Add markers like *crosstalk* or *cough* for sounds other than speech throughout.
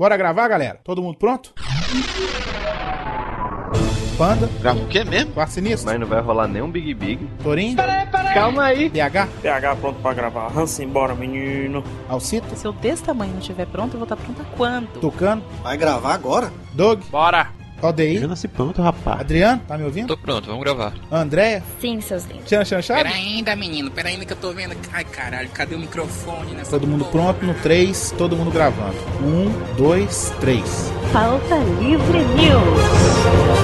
Bora gravar, galera? Todo mundo pronto? Panda, Grava o quê mesmo? Quarto Sinistro, Mas não vai rolar nenhum Big Big. Torinho, Calma aí. DH, PH pronto pra gravar. Hansa, embora, menino. Alcito, Se eu desse tamanho não estiver pronto, eu vou estar pronta quando? Tucano, Vai gravar agora? Doug, Bora. ODI, nasci pronto, rapaz. Adriano, tá me ouvindo? Tô pronto, vamos gravar. Andréia, Sim, seus lindos. Tchan Chan Chave? Pera ainda, menino, pera ainda que eu tô vendo. Ai, caralho, cadê o microfone nessa Todo mundo porra? pronto no 3, todo mundo gravando. 1, 2, 3. Pauta Livre News.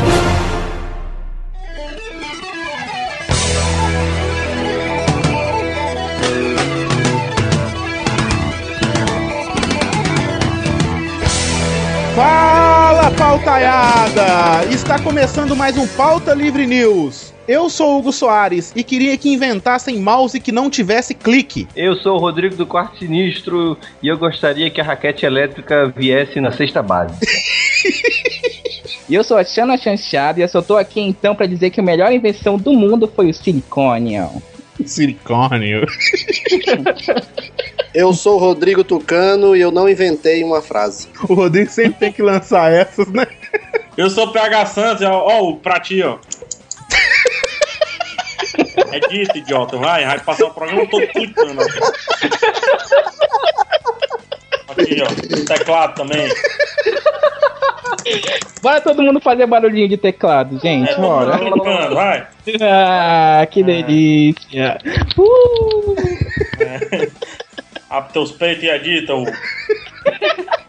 Pautaiada! Está começando mais um Pauta Livre News. Eu sou o Hugo Soares e queria que inventassem mouse que não tivesse clique. Eu sou o Rodrigo do Quarto Sinistro e eu gostaria que a raquete elétrica viesse na sexta base. *laughs* E eu sou a Xana Chanchada e eu só tô aqui então pra dizer que a melhor invenção do mundo foi o silicônio. Silicônio. *laughs* Eu sou o Rodrigo Tucano e eu não inventei uma frase. O Rodrigo sempre tem que lançar essas, né? Eu sou o PH Santos, ó, ó, o pra ti, ó. É dito, idiota, vai, vai passar o programa todo ó. Aqui, ó, teclado também. Bora todo mundo fazer barulhinho de teclado, gente, É, bora. mundo vai. Ah, que delícia. Uh. Abre teus peitos e edita o.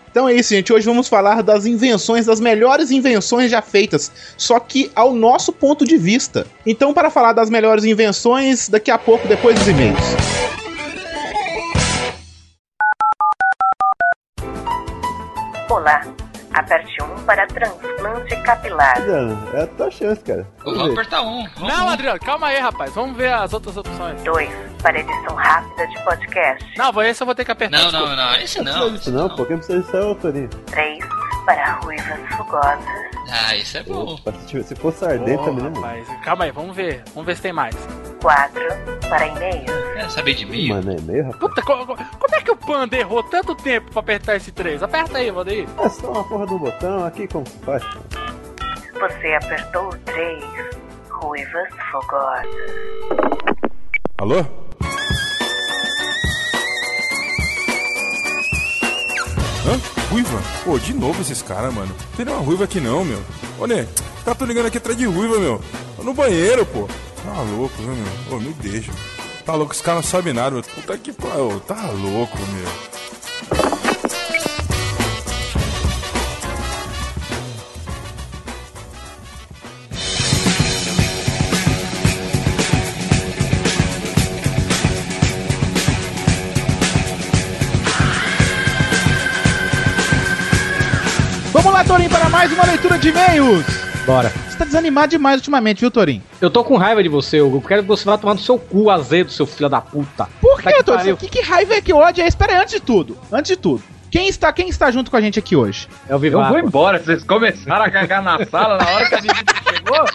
Então é isso, gente. Hoje vamos falar das invenções, das melhores invenções já feitas, só que ao nosso ponto de vista. Então, para falar das melhores invenções, daqui a pouco, depois dos e-mails. Olá, aperte 1 para transplante capilar. É a tua chance, cara. Vamos apertar um. Vamos Não, Adriano, calma aí, rapaz. Vamos ver as outras opções. 2 para edição rápida de podcast. Não, vou- esse eu vou ter que apertar. Não, desculpa. não, não, esse não. esse não. quem precisa disso é o Torinho. 3 para ruivas fugosas. Ah, esse é bom. Se fosse Ô, rapaz, calma aí, vamos ver. Vamos ver se tem mais. 4 para e-mails. Quer saber de mim? é meio, rapaz. Puta, co- co- como é que o Panda errou tanto tempo pra apertar esse 3? Aperta aí, Valdeir. É só uma porra do botão aqui, como se faz? Você apertou o 3. Ruivas fogosas. Alô? Hã? Ruiva? Pô, de novo esses caras, mano. Tem nenhuma ruiva aqui não, meu. Ô, Né, tá tô ligando aqui atrás de ruiva, meu. Tô no banheiro, pô. Tá louco, viu, meu? Ô, me deixa. Tá louco, esse cara não sabe nada, meu. Puta que pariu. Tá louco, meu. Vamos lá, Torinho, para mais uma leitura de e-mails. Bora. Você tá desanimado demais ultimamente, viu, Torinho? Eu tô com raiva de você, Hugo. Quero que você vá tomar no seu cu azedo, seu filho da puta. Por que, Torinho? Que, que raiva é que ódio é? Espera aí, antes de tudo. Antes de tudo. Quem está, quem está junto com a gente aqui hoje? É o Vivaco. Eu vou embora, vocês começaram a cagar na sala na hora que a visita chegou?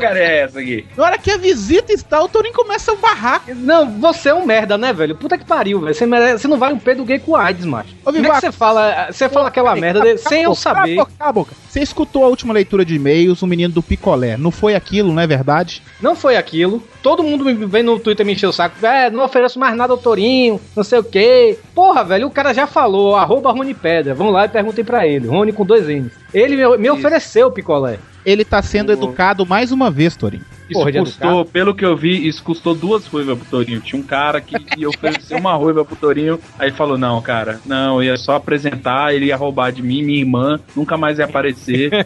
Cara é essa aqui? Na hora que a visita está, o Torinho começa a barrar. Não, você é um merda, né, velho? Puta que pariu, velho. Você, merece- você não vale um pé do gay com AIDS, macho. Ô, Como é que você fala, você fala aquela merda de- sem eu saber? Cala a boca. Você escutou a última leitura de e-mails, o menino do picolé. Não foi aquilo, não é verdade? Não foi aquilo. Todo mundo me vem no Twitter me encher o saco. É, não ofereço mais nada ao Torinho, não sei o quê. Porra, velho, o cara já falou, arroba Rony Pedra. Vamos lá e perguntem pra ele. Rony com dois N's. Ele me, me ofereceu o picolé. Ele tá sendo Ô. educado mais uma vez, Torinho. Isso Porra, custou, pelo que eu vi, isso custou duas ruivas pro Torinho. Tinha um cara que *laughs* ia oferecer uma ruiva pro Torinho, aí falou, não, cara, não, ia só apresentar, ele ia roubar de mim, minha irmã, nunca mais ia aparecer. *laughs*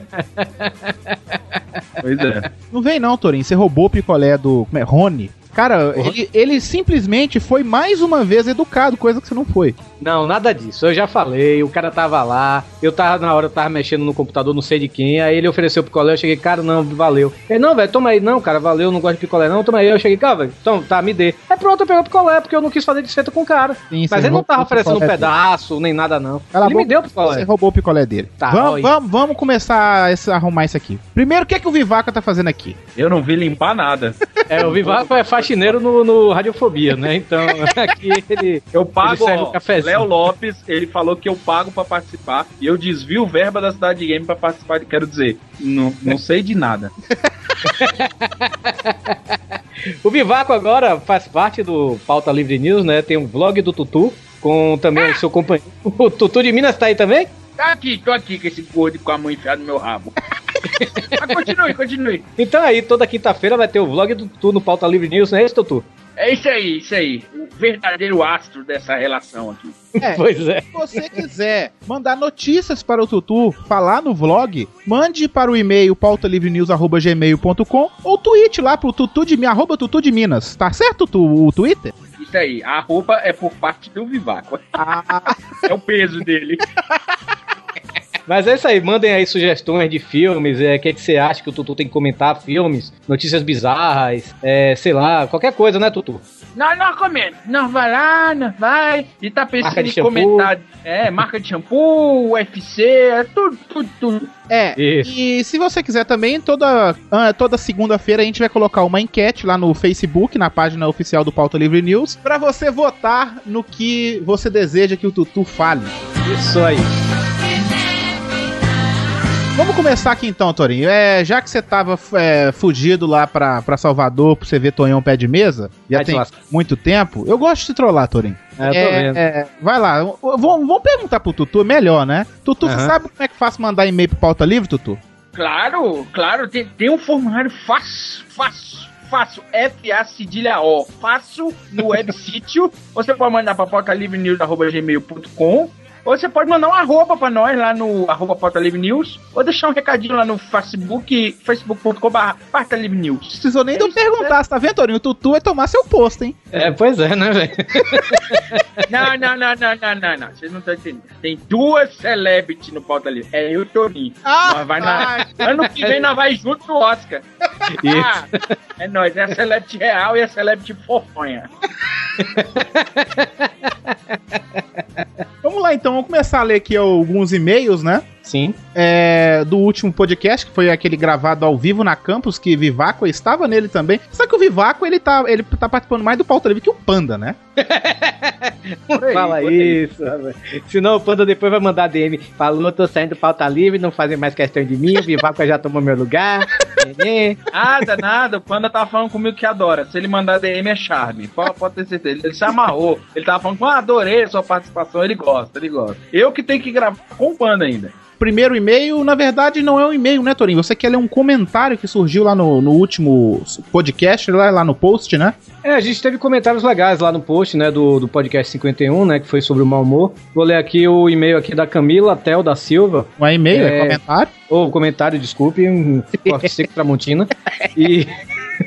pois é. Não vem não, Torinho. Você roubou o picolé do como é, Rony. Cara, ele, ele simplesmente foi mais uma vez educado, coisa que você não foi. Não, nada disso. Eu já falei, o cara tava lá, eu tava na hora, eu tava mexendo no computador, não sei de quem, aí ele ofereceu picolé, eu cheguei, cara, não, valeu. Ele, não, velho, toma aí, não, cara, valeu, não gosto de picolé, não, toma aí. Eu cheguei, cara, velho, então, tá, me dê. Aí pronto, eu peguei o picolé, porque eu não quis fazer desfeita com o cara. Sim, Mas você ele não tava oferecendo um pedaço, nem nada, não. Cala ele me deu o Você picolé. roubou o picolé dele. Tá, vamos, vamos, vamos começar a arrumar isso aqui. Primeiro, o que é que o Vivaca tá fazendo aqui? Eu não vi limpar nada. É, o Vivaco é, *laughs* faz faxineiro no, no Radiofobia, né? Então, *laughs* aqui ele. Eu pago, ele serve ó, um cafezinho. Léo Lopes, ele falou que eu pago pra participar e eu desvio verba da cidade de game pra participar. Quero dizer, não, não sei de nada. *laughs* O Vivaco agora faz parte do Pauta Livre News, né? Tem um vlog do Tutu, com também o seu companheiro. O Tutu de Minas tá aí também? Tá aqui, tô aqui com esse gordo com a mão enfiada no meu rabo. Mas continue, continue. Então aí, toda quinta-feira vai ter o vlog do Tutu no Pauta Livre News, não é isso, Tutu? É isso aí, isso aí. O verdadeiro astro dessa relação aqui. É, *laughs* Pois é. Se você quiser mandar notícias para o Tutu, falar no vlog, mande para o e-mail pautalivrenews.gmail.com ou tweet lá pro Tutu de, arroba Tutu de Minas. Tá certo, Tutu, o Twitter? Isso aí, a roupa é por parte do Vivaco. *laughs* É o peso dele. *laughs* Mas é isso aí, mandem aí sugestões de filmes, é, o que, é que você acha que o Tutu tem que comentar, filmes, notícias bizarras, é, sei lá, qualquer coisa, né, Tutu? Não, não comenta. Não vai lá, não vai. E tá pensando em shampoo. comentar. É, marca de shampoo, UFC, é tudo, tudo, tudo. É, Isso. e se você quiser também, toda, ah, toda segunda-feira a gente vai colocar uma enquete lá no Facebook, na página oficial do Pauta Livre News, para você votar no que você deseja que o Tutu fale. Isso aí. Vamos começar aqui então, Torinho. É, já que você tava é, fugido lá pra, pra Salvador pra você ver Tonhão pé de mesa, já Vai te tem lascar. muito tempo, eu gosto de te trollar, Torinho. É, eu tô É, vendo. é, vai lá, vamos perguntar pro Tutu, é melhor, né? Tutu, você Aham. sabe como é que faz mandar e-mail pro Pauta Livre, Tutu? Claro, claro, tem, tem um formulário fácil, fácil. Fácil, F-A cedilha O, fácil no web *laughs* sítio. Você pode mandar para pautalivrenews.gmail.com ou você pode mandar um arroba pra nós lá no arroba Pauta Livre News ou deixar um recadinho lá no Facebook, facebook.com Pauta Livre News. Precisou nem de eu perguntar, você tá vendo, Torinho? O Tutu vai tomar seu posto, hein? É, pois é, né, velho? *laughs* Não, não, não, não, não, não, não. Vocês não estão entendendo. Tem duas celebrities no Pauta Livre. É eu e o Torinho. Ah, Nós vai na... Ano que vem nós vai junto no Oscar. Ah, é nóis. É a celebrity real e a celebrity fofonha. *laughs* Vamos lá então, vamos começar a ler aqui alguns e-mails, né? Sim. É, do último podcast, que foi aquele gravado ao vivo na campus, que Vivaco estava nele também. Só que o Vivaco, ele tá, ele tá participando mais do Pauta Livre que o Panda, né? *laughs* Aí, Fala isso. Senão o Panda depois vai mandar DM. Falou, tô saindo do pauta livre, não fazem mais questão de mim, o Vivaco já tomou meu lugar. *laughs* *laughs* Nada, nada. O Panda tava falando comigo que adora. Se ele mandar DM é charme. Pode, pode ter certeza. Ele, se amarrou. Ele tava falando, ah, adorei a sua participação. Ele gosta, ele gosta. Eu que tenho que gravar com o Panda ainda. Primeiro e-mail, na verdade, não é um e-mail, né, Torinho? Você quer ler um comentário que surgiu lá no, no último podcast, lá, lá no post, né? É, a gente teve comentários legais lá no post, né, do, do podcast 51, né, que foi sobre o mau humor. Vou ler aqui o e-mail aqui da Camila Tel da Silva. Não é e-mail, é, É. comentário. Ou comentário, desculpe, *laughs* seco Tramontina. E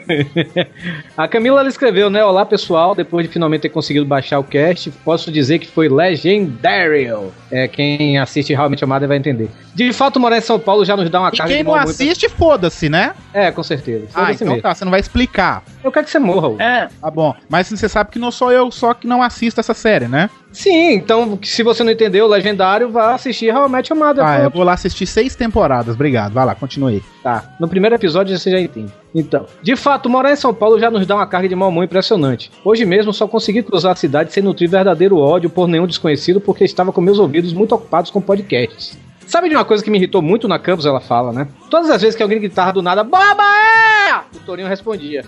*laughs* a Camila ela escreveu, né? Olá pessoal, depois de finalmente ter conseguido baixar o cast, posso dizer que foi legendário. É, quem assiste realmente amada vai entender. De fato, morar em São Paulo já nos dá uma E carga quem de não mau humor. assiste, foda-se, né? É, com certeza. Ah, então mesmo. tá, você não vai explicar. Eu quero que você morra. Hugo. É, Tá bom. Mas você sabe que não sou eu só que não assisto essa série, né? Sim, então se você não entendeu o legendário, vá assistir realmente amada. Ah, eu vou lá assistir seis temporadas. Obrigado. Vai lá, continue. Tá, no primeiro episódio você já entende. Então, de fato, morar em São Paulo já nos dá uma carga de mau humor impressionante. Hoje mesmo só consegui cruzar a cidade sem nutrir verdadeiro ódio por nenhum desconhecido porque estava com meus ouvidos muito ocupados com podcasts. Sabe de uma coisa que me irritou muito na campus, ela fala, né? Todas as vezes que alguém gritava do nada, Boba é! O Torinho respondia.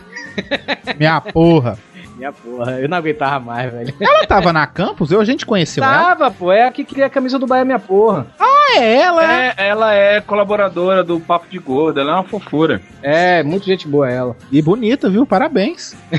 Minha porra. Minha porra, eu não aguentava mais, velho. Ela tava na campus? Eu, a gente conheceu ela? Tava, pô, é a que queria a camisa do Bahia, minha porra. Ah, é ela? é, ela é colaboradora do Papo de Gordo. Ela é uma fofura. É, muito gente boa ela. E bonita, viu? Parabéns. *laughs*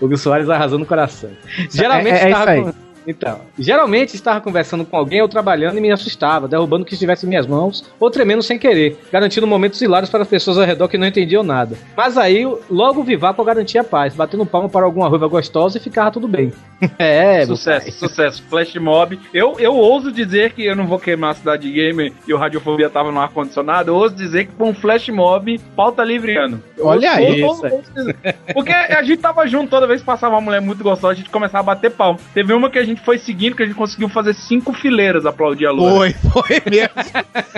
O Hugo Soares arrasou no coração. Geralmente é- é estava isso aí. com- Então, geralmente estava conversando com alguém ou trabalhando e me assustava, derrubando o que estivesse em minhas mãos ou tremendo sem querer, garantindo momentos hilários para as pessoas ao redor que não entendiam nada. Mas aí, logo o Vivaco garantia a paz, batendo palma para alguma ruiva gostosa e ficava tudo bem. *laughs* é, sucesso, pai. sucesso. Flash Mob. Eu, eu ouso dizer que eu não vou queimar a cidade gamer e o Radiofobia tava no ar-condicionado. Eu ouso dizer que foi um Flash Mob pauta livreano. Olha Eu- aí. eu- eu- eu- ouso dizer. Porque a gente tava junto toda vez que passava uma mulher muito gostosa, a gente começava a bater pau. Teve uma que a gente foi seguindo, que a gente conseguiu fazer cinco fileiras aplaudir a loura. Foi, *laughs* foi mesmo.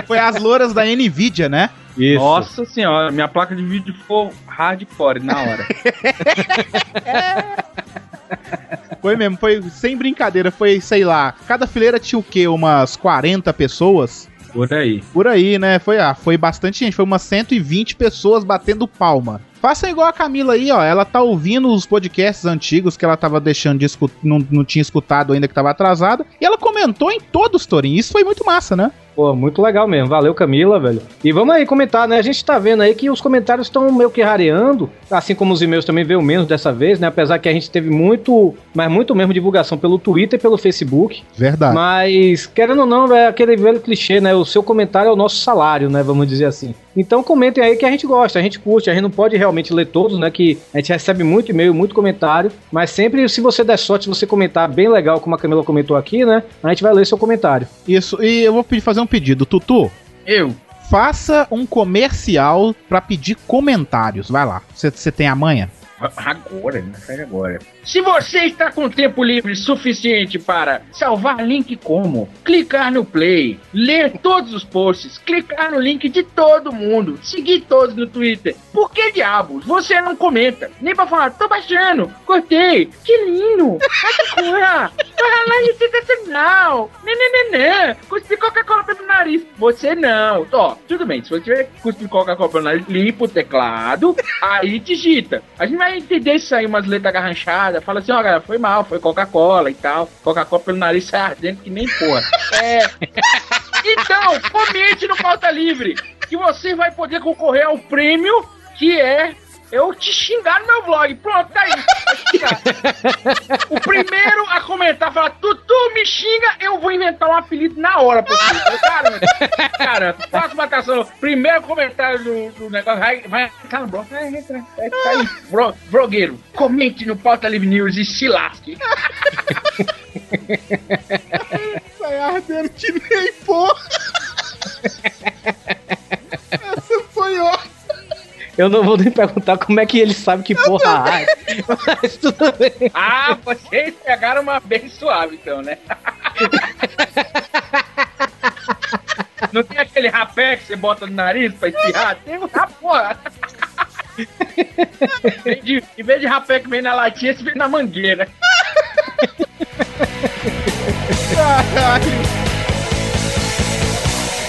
foi as louras da Nvidia, né? Isso. Nossa senhora, minha placa de vídeo ficou hardcore na hora. *laughs* Foi mesmo, foi sem brincadeira, foi, sei lá, cada fileira tinha o quê? Umas 40 pessoas? Por aí. Por aí, né? Foi, ah, foi bastante gente, foi umas 120 pessoas batendo palma. Faça igual a Camila aí, ó. Ela tá ouvindo os podcasts antigos que ela tava deixando de escutar, não, não tinha escutado ainda que tava atrasada. E ela comentou em todos, Torin. Isso foi muito massa, né? Pô, muito legal mesmo. Valeu, Camila, velho. E vamos aí comentar, né? A gente tá vendo aí que os comentários estão meio que rareando, assim como os e-mails também veio menos dessa vez, né? Apesar que a gente teve muito, mas muito mesmo divulgação pelo Twitter e pelo Facebook. Verdade. Mas, querendo ou não, é aquele velho clichê, né? O seu comentário é o nosso salário, né? Vamos dizer assim. Então comentem aí que a gente gosta, a gente curte, a gente não pode realmente ler todos, né? Que a gente recebe muito e-mail, muito comentário, mas sempre, se você der sorte, se você comentar bem legal, como a Camila comentou aqui, né? A gente vai ler seu comentário. Isso, e eu vou pedir, fazer um pedido. Tutu, Eu. faça um comercial pra pedir comentários. Vai lá. Você tem a manha? Agora, não sai agora. Se você está com tempo livre suficiente para salvar link como, clicar no play, ler todos os posts, clicar no link de todo mundo, seguir todos no Twitter, por que diabos? Você não comenta? Nem pra falar, tô baixando, gostei, que lindo, vai lá sensacional, nananana, cuspe Coca-Cola pelo nariz. Você não, ó, tudo bem, se você tiver cuspe Coca-Cola pelo nariz, limpa o teclado, aí digita. A gente vai entender isso aí, umas letras garranchadas, fala assim, ó, galera, foi mal, foi Coca-Cola e tal. Coca-Cola pelo nariz sai ardendo que nem porra. *laughs* É. Então, comente no Pauta Livre, que você vai poder concorrer ao prêmio que é eu te xingar no meu vlog. Pronto, tá aí. O primeiro a comentar, falar, Tutu me xinga, eu vou inventar um apelido na hora você. Cara, cara, faça uma atração. Primeiro comentário do, do negócio, vai, vai entrar no blog. Vai, entra, vai, tá aí, bro, blogueiro. Comente no Pauta Livre News e se lasque. Sai ardendo que nem porra. Eu não vou nem perguntar como é que ele sabe que porra é. Mas tudo bem. Ah, vocês pegaram uma bem suave, então, né? Não tem aquele rapé que você bota no nariz pra espirrar? Tem um rapé. Em vez de, em vez de rapé que vem na latinha, esse vem na mangueira. *laughs*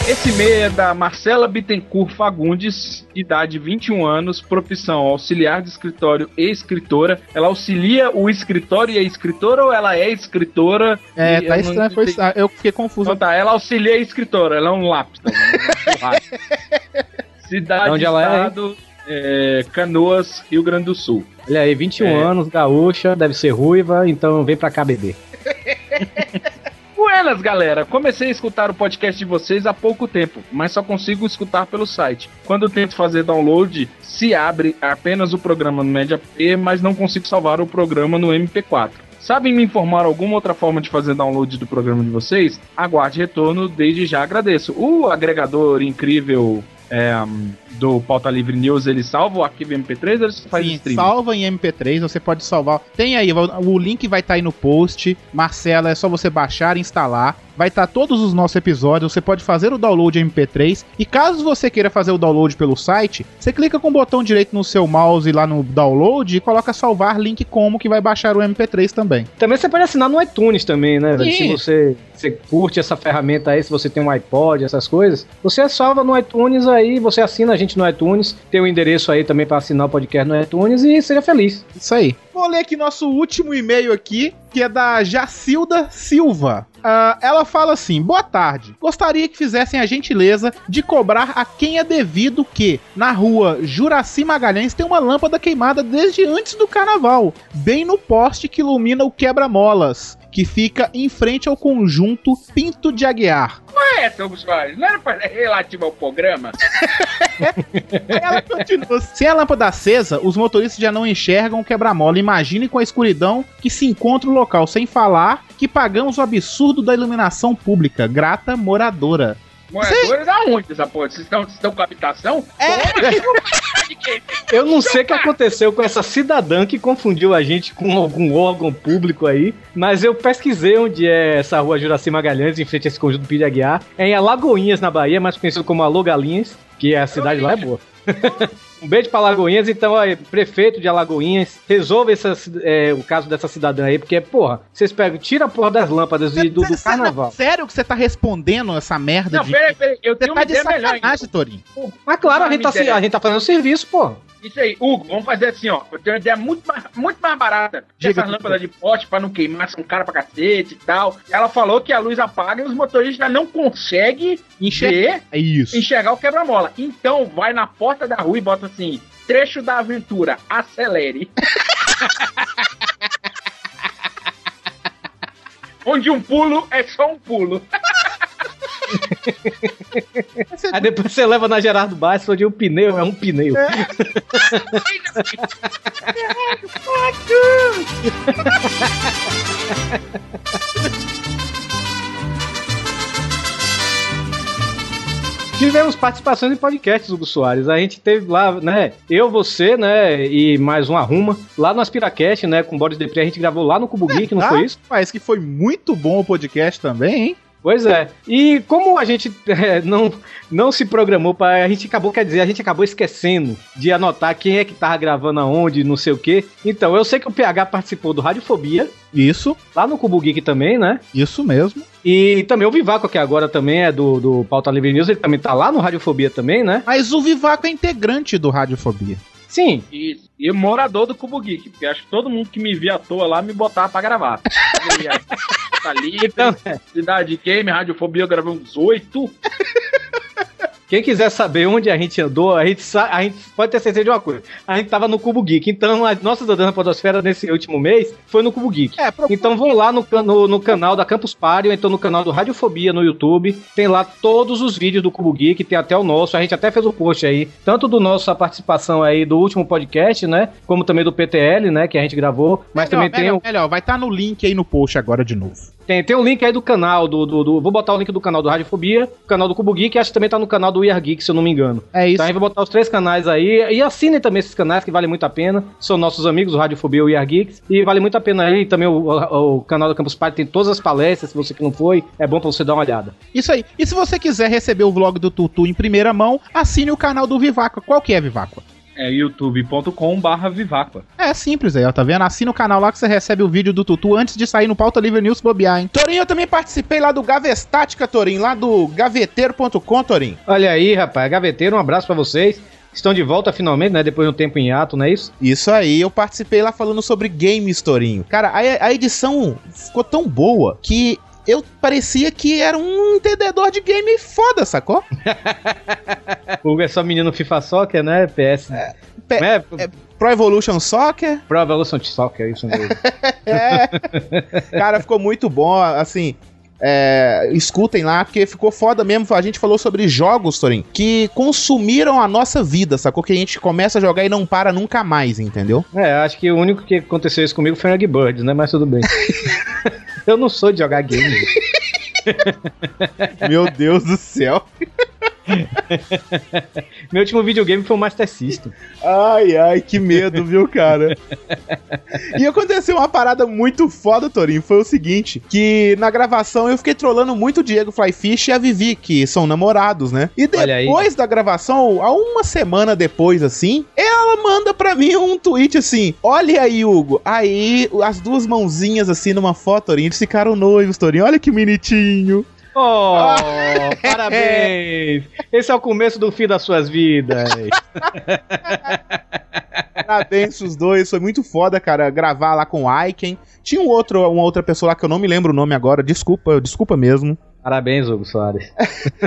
Esse e-mail é da Marcela Bittencourt Fagundes, idade 21 anos, profissão auxiliar de escritório e escritora. Ela auxilia o escritório e a escritora ou ela é escritora? É, tá estranho, foi, ah, eu fiquei confuso. Então tá, ela auxilia a escritora, ela é um lápis. Um borracha. *laughs* Cidade, Onde ela é, estado, é, Canoas, Rio Grande do Sul. Olha aí, 21 É. anos, gaúcha, deve ser ruiva, então vem pra cá beber. *laughs* Buenas, galera! Comecei a escutar o podcast de vocês há pouco tempo, mas só consigo escutar pelo site. Quando tento fazer download, se abre apenas o programa no Media Player, mas não consigo salvar o programa no MP4. Sabem me informar alguma outra forma de fazer download do programa de vocês? Aguarde retorno, desde já agradeço. O agregador incrível é, hum, do Pauta Livre News, ele salva o arquivo MP3 ou ele faz Sim, stream? salva em MP3, você pode salvar. Tem aí, o link vai estar aí no post. Marcela, é só você baixar e instalar. Vai estar todos os nossos episódios, você pode fazer o download em MP3. E caso você queira fazer o download pelo site, você clica com o botão direito no seu mouse lá no download e coloca salvar link como que vai baixar o MP3 também. Também você pode assinar no iTunes também, né? Se você, você curte essa ferramenta aí, se você tem um iPod, essas coisas, você salva no iTunes aí, você assina a gente no iTunes, tem o endereço aí também pra assinar o podcast no iTunes e seja feliz. Isso aí. Vou ler aqui nosso último e-mail aqui, que é da Jacilda Silva. Ah, ela fala assim: Boa tarde. Gostaria que fizessem a gentileza de cobrar a quem é devido que, na rua Juraci Magalhães, tem uma lâmpada queimada desde antes do carnaval, bem no poste que ilumina o quebra-molas, que fica em frente ao conjunto Pinto de Aguiar. Qual é, seu Soares? Não era pra- relativo ao programa? *laughs* Ela continua. Sem a lâmpada acesa, os motoristas já não enxergam o quebra-mola. Imagine com a escuridão que se encontra o local, sem falar que pagamos o absurdo da iluminação pública. Grata moradora. Moradores aonde essa porra? Vocês estão, estão com habitação? É. *laughs* Eu não sei o que aconteceu com essa cidadã que confundiu a gente com algum órgão público aí, mas eu pesquisei onde é essa rua Juraci Magalhães, em frente a esse conjunto Pide Aguiar. É em Alagoinhas, na Bahia, mais conhecido como Alô Galinhas, que a cidade lá é boa. Um beijo pra Alagoinhas, então, ó, prefeito de Alagoinhas, resolva essa, é, o caso dessa cidadã aí, porque, porra, vocês pegam, tira a porra das lâmpadas e do, do Cê- cê- carnaval. Sério que você tá respondendo essa merda Não, de. peraí, peraí. Eu tenho tá uma de ideia melhor. sacanagem, Torinho. então. Mas claro, a gente, tá, a gente tá fazendo serviço, porra. Isso aí, Hugo, vamos fazer assim, ó. Eu tenho uma ideia muito mais, muito mais barata. Diga, Essas Hugo. lâmpadas de poste pra não queimar, são cara pra cacete e tal. Ela falou que a luz apaga e os motoristas não conseguem ver, É isso. enxergar o quebra-mola. Então, vai na porta da rua e bota assim: trecho da aventura, acelere. *laughs* Onde um pulo é só um pulo. *laughs* Aí depois você leva na Gerardo Baixo, onde um pneu é um pneu. *laughs* Tivemos participações em podcasts, Hugo Soares. A gente teve lá, né? Eu, você, né? E mais um arruma. Lá no Aspiracast, né? Com o Boris Depre, a gente gravou lá no Cubo Geek, não Ah, foi isso? Mas que foi muito bom o podcast também, hein? Pois é. E como a gente *laughs* é, não, não se programou para a gente acabou, quer dizer, a gente acabou esquecendo de anotar quem é que tava gravando aonde, não sei o quê. Então, eu sei que o PH participou do Radiofobia, Isso, lá no Cubo Geek também, né? isso mesmo. E também o Vivaco, que agora também é do, do Pauta Livre News, ele também tá lá no Radiofobia também, né? Mas o Vivaco é integrante do Radiofobia. Sim. Isso. E morador do Cubo Geek, porque acho que todo mundo que me via à toa lá me botava pra gravar. *laughs* Tá livre, Então, Cidade Game, Radiofobia, eu gravei uns oito. Quem quiser saber onde a gente andou, a gente, a gente pode ter certeza de uma coisa. A gente tava no Cubo Geek. Então, as nossas andadas na Podosfera nesse último mês foi no Cubo Geek. É. Então vão lá no, no, no canal da Campus Party, ou então no canal do Radiofobia no YouTube. Tem lá todos os vídeos do Cubo Geek, tem até o nosso. A gente até fez o post aí, tanto do nossa participação aí do último podcast, né? Como também do PTL, né? Que a gente gravou. Mas melhor, também tem melhor, o, melhor, vai estar no link aí no post agora de novo. Tem, tem o link aí do canal do, do, do- Vou botar o link do canal do Radiofobia, o canal do Cubo Geek, e acho que também tá no canal do We Are Geek, se eu não me engano. É isso. Então a gente vai botar os três canais aí. E assinem também esses canais que valem muito a pena. São nossos amigos, o Radiofobia e o We Are Geeks. E vale muito a pena aí. Também o, o- o canal da Campus Party tem todas as palestras. Se você que não foi, é bom pra você dar uma olhada. Isso aí. E se você quiser receber o vlog do Tutu em primeira mão, assine o canal do Vivaco. Qual que é, Vivaco? É youtube.com barra Vivacqua. É simples aí, ó, tá vendo? Assina o canal lá que você recebe o vídeo do Tutu antes de sair no Pauta Livre News bobear, hein? Torinho, eu também participei lá do Gavestática, Torinho, lá do gaveteiro.com, Torinho. Olha aí, rapaz. Gaveteiro, um abraço pra vocês. Estão de volta finalmente, né? Depois de um tempo em ato, não é isso? Isso aí, eu participei lá falando sobre games, Torinho. Cara, a, a edição ficou tão boa que eu parecia que era um entendedor de game foda, sacou? *laughs* O Hugo é só menino FIFA Soccer, né? PS. É, Pe- é, Pro Evolution Soccer. Pro Evolution Soccer, é isso mesmo. *laughs* É. Cara, ficou muito bom, assim. é, escutem lá, porque ficou foda mesmo. A gente falou sobre jogos, Torin, que consumiram a nossa vida, sacou? Que a gente começa a jogar e não para nunca mais, entendeu? é, acho que o único que aconteceu isso comigo foi o Angry Birds, né? Mas tudo bem. *laughs* Eu não sou de jogar game. *laughs* Meu Deus do céu. *laughs* *laughs* Meu último videogame foi o Master System. Ai, ai, que medo, viu, cara? e aconteceu uma parada muito foda, Torinho. Foi o seguinte: que na gravação eu fiquei trolando muito o Diego Flyfish e a Vivi, que são namorados, né? E depois da gravação, há uma semana depois, assim, ela manda pra mim um tweet assim: Olha aí, Hugo. Aí, as duas mãozinhas assim numa foto, Torinho, eles ficaram noivos, Torinho. Olha que bonitinho. Oh, *laughs* parabéns! Esse é o começo do fim das suas vidas. *laughs* Parabéns os dois, foi muito foda, cara, gravar lá com o Aiken. Tinha um outro, uma outra pessoa lá que eu não me lembro o nome agora, desculpa, desculpa mesmo. Parabéns, Hugo Soares.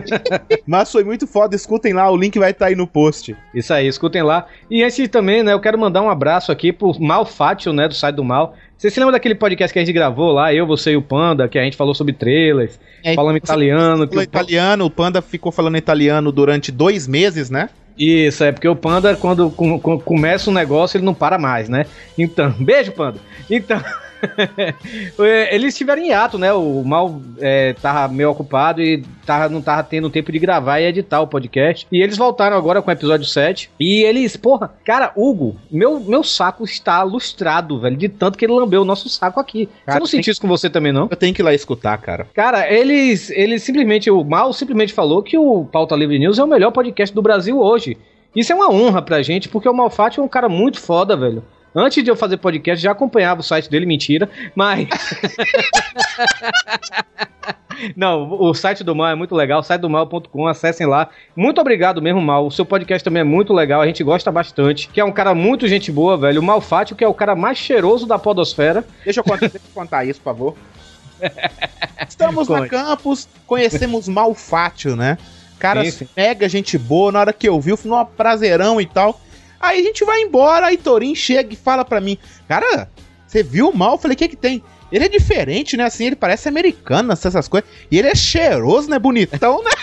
*laughs* Mas foi muito foda, escutem lá, o link vai estar aí no post. Isso aí, escutem lá. E antes de também, né, eu quero mandar um abraço aqui pro Malfátio, né, do site do Mal. Você se lembra daquele podcast que a gente gravou lá, eu, você e o Panda, que a gente falou sobre trailers, É, falando italiano. Que Falou o Pa- italiano, o Panda ficou falando italiano durante dois meses, né? Isso, é porque o Panda, quando com- com- começa um negócio, ele não para mais, né? Então, *laughs* beijo, Panda. Então, *laughs* *laughs* Eles estiveram em ato, né? O Mal é, tava meio ocupado e tava, não tava tendo tempo de gravar e editar o podcast. E eles voltaram agora com o episódio 7. E eles, porra, cara, Hugo, meu, meu saco está lustrado, velho, de tanto que ele lambeu o nosso saco aqui. você Cara, não tem- sentiu isso com você também, não? Eu tenho que ir lá escutar, cara. Cara, eles, eles simplesmente, o Mal simplesmente falou que o Pauta Livre News é o melhor podcast do Brasil hoje. Isso é uma honra pra gente, porque o Malfatti é um cara muito foda, velho. Antes de eu fazer podcast, já acompanhava o site dele, mentira, mas. *laughs* Não, o site do Mal é muito legal, sitedomal.com, acessem lá. Muito obrigado mesmo, Mal. O seu podcast também é muito legal, a gente gosta bastante. Que é um cara muito gente boa, velho. O Malfátio, que é o cara mais cheiroso da podosfera. Deixa eu contar, deixa eu contar isso, por favor. *laughs* Estamos na Conte. campus, conhecemos Malfátio, né? Cara, Sim, sim. mega gente boa, na hora que eu vi, foi um prazerão e tal. Aí a gente vai embora, aí Torin chega e fala pra mim, cara, você viu o Mal? Eu falei, o que que tem? Ele é diferente, né? Assim, ele parece americano, essas coisas. E ele é cheiroso, né? Bonitão, né? *laughs*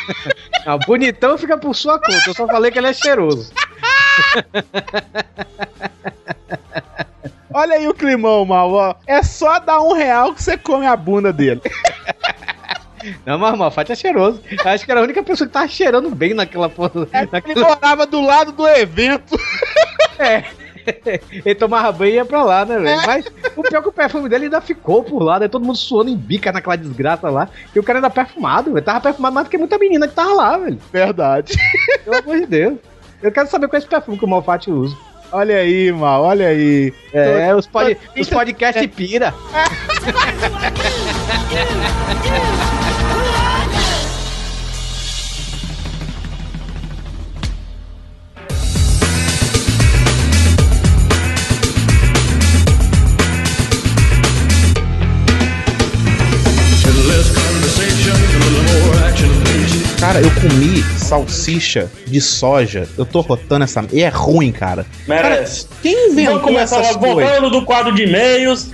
Ah, bonitão fica por sua conta, eu só falei que ele é cheiroso. *laughs* Olha aí o climão, Mal, ó. É só dar um real que você come a bunda dele. *laughs* Não, mas o Malfatti é cheiroso. Eu Acho que era a única pessoa que tava cheirando bem naquela porra. Ele naquela... morava do lado do evento. Ele tomava banho e ia pra lá, né, velho? Mas o pior é que o perfume dele ainda ficou por lá, né? Todo mundo suando em bica naquela desgraça lá. E o cara ainda perfumado, velho. Tava perfumado mais do que muita menina que tava lá, velho. Verdade. Pelo amor de Deus. Eu quero saber qual é esse perfume que o Malfatti usa. Olha aí, Mal, olha aí. É, os, pod, os podcasts pira. *laughs* *laughs* Cara, eu comi salsicha de soja. Eu tô rotando essa. E é ruim, cara. Merece. Quem inventou Vamos começar essas coisas? voltando do quadro de e-mails.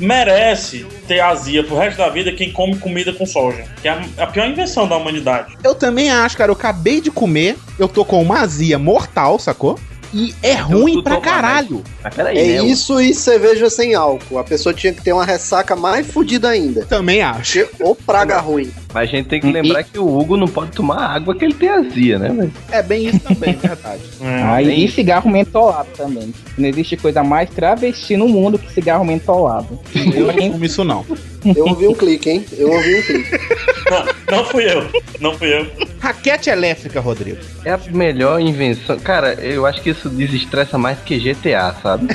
Merece ter azia pro resto da vida quem come comida com soja. Que é a, a pior invenção da humanidade. Eu também acho, cara. Eu acabei de comer. Eu tô com uma azia mortal, sacou? E é ruim tu pra caralho. Mas peraí, É né? isso e cerveja sem álcool. A pessoa tinha que ter uma ressaca mais fodida ainda. Também acho. Ou praga ruim. Mas a gente tem que lembrar que o Hugo não pode tomar água que ele tem azia, né, velho? É bem isso também, verdade. *laughs* Ah, e, e cigarro mentolado também. Não existe coisa mais travesti no mundo que cigarro mentolado. Eu não fumo isso, não. Eu ouvi um clique, hein? Eu ouvi um clique. Não, não fui eu. Não fui eu. Raquete elétrica, Rodrigo. É a melhor invenção. Cara, eu acho que isso desestressa mais que GTA, sabe? *laughs*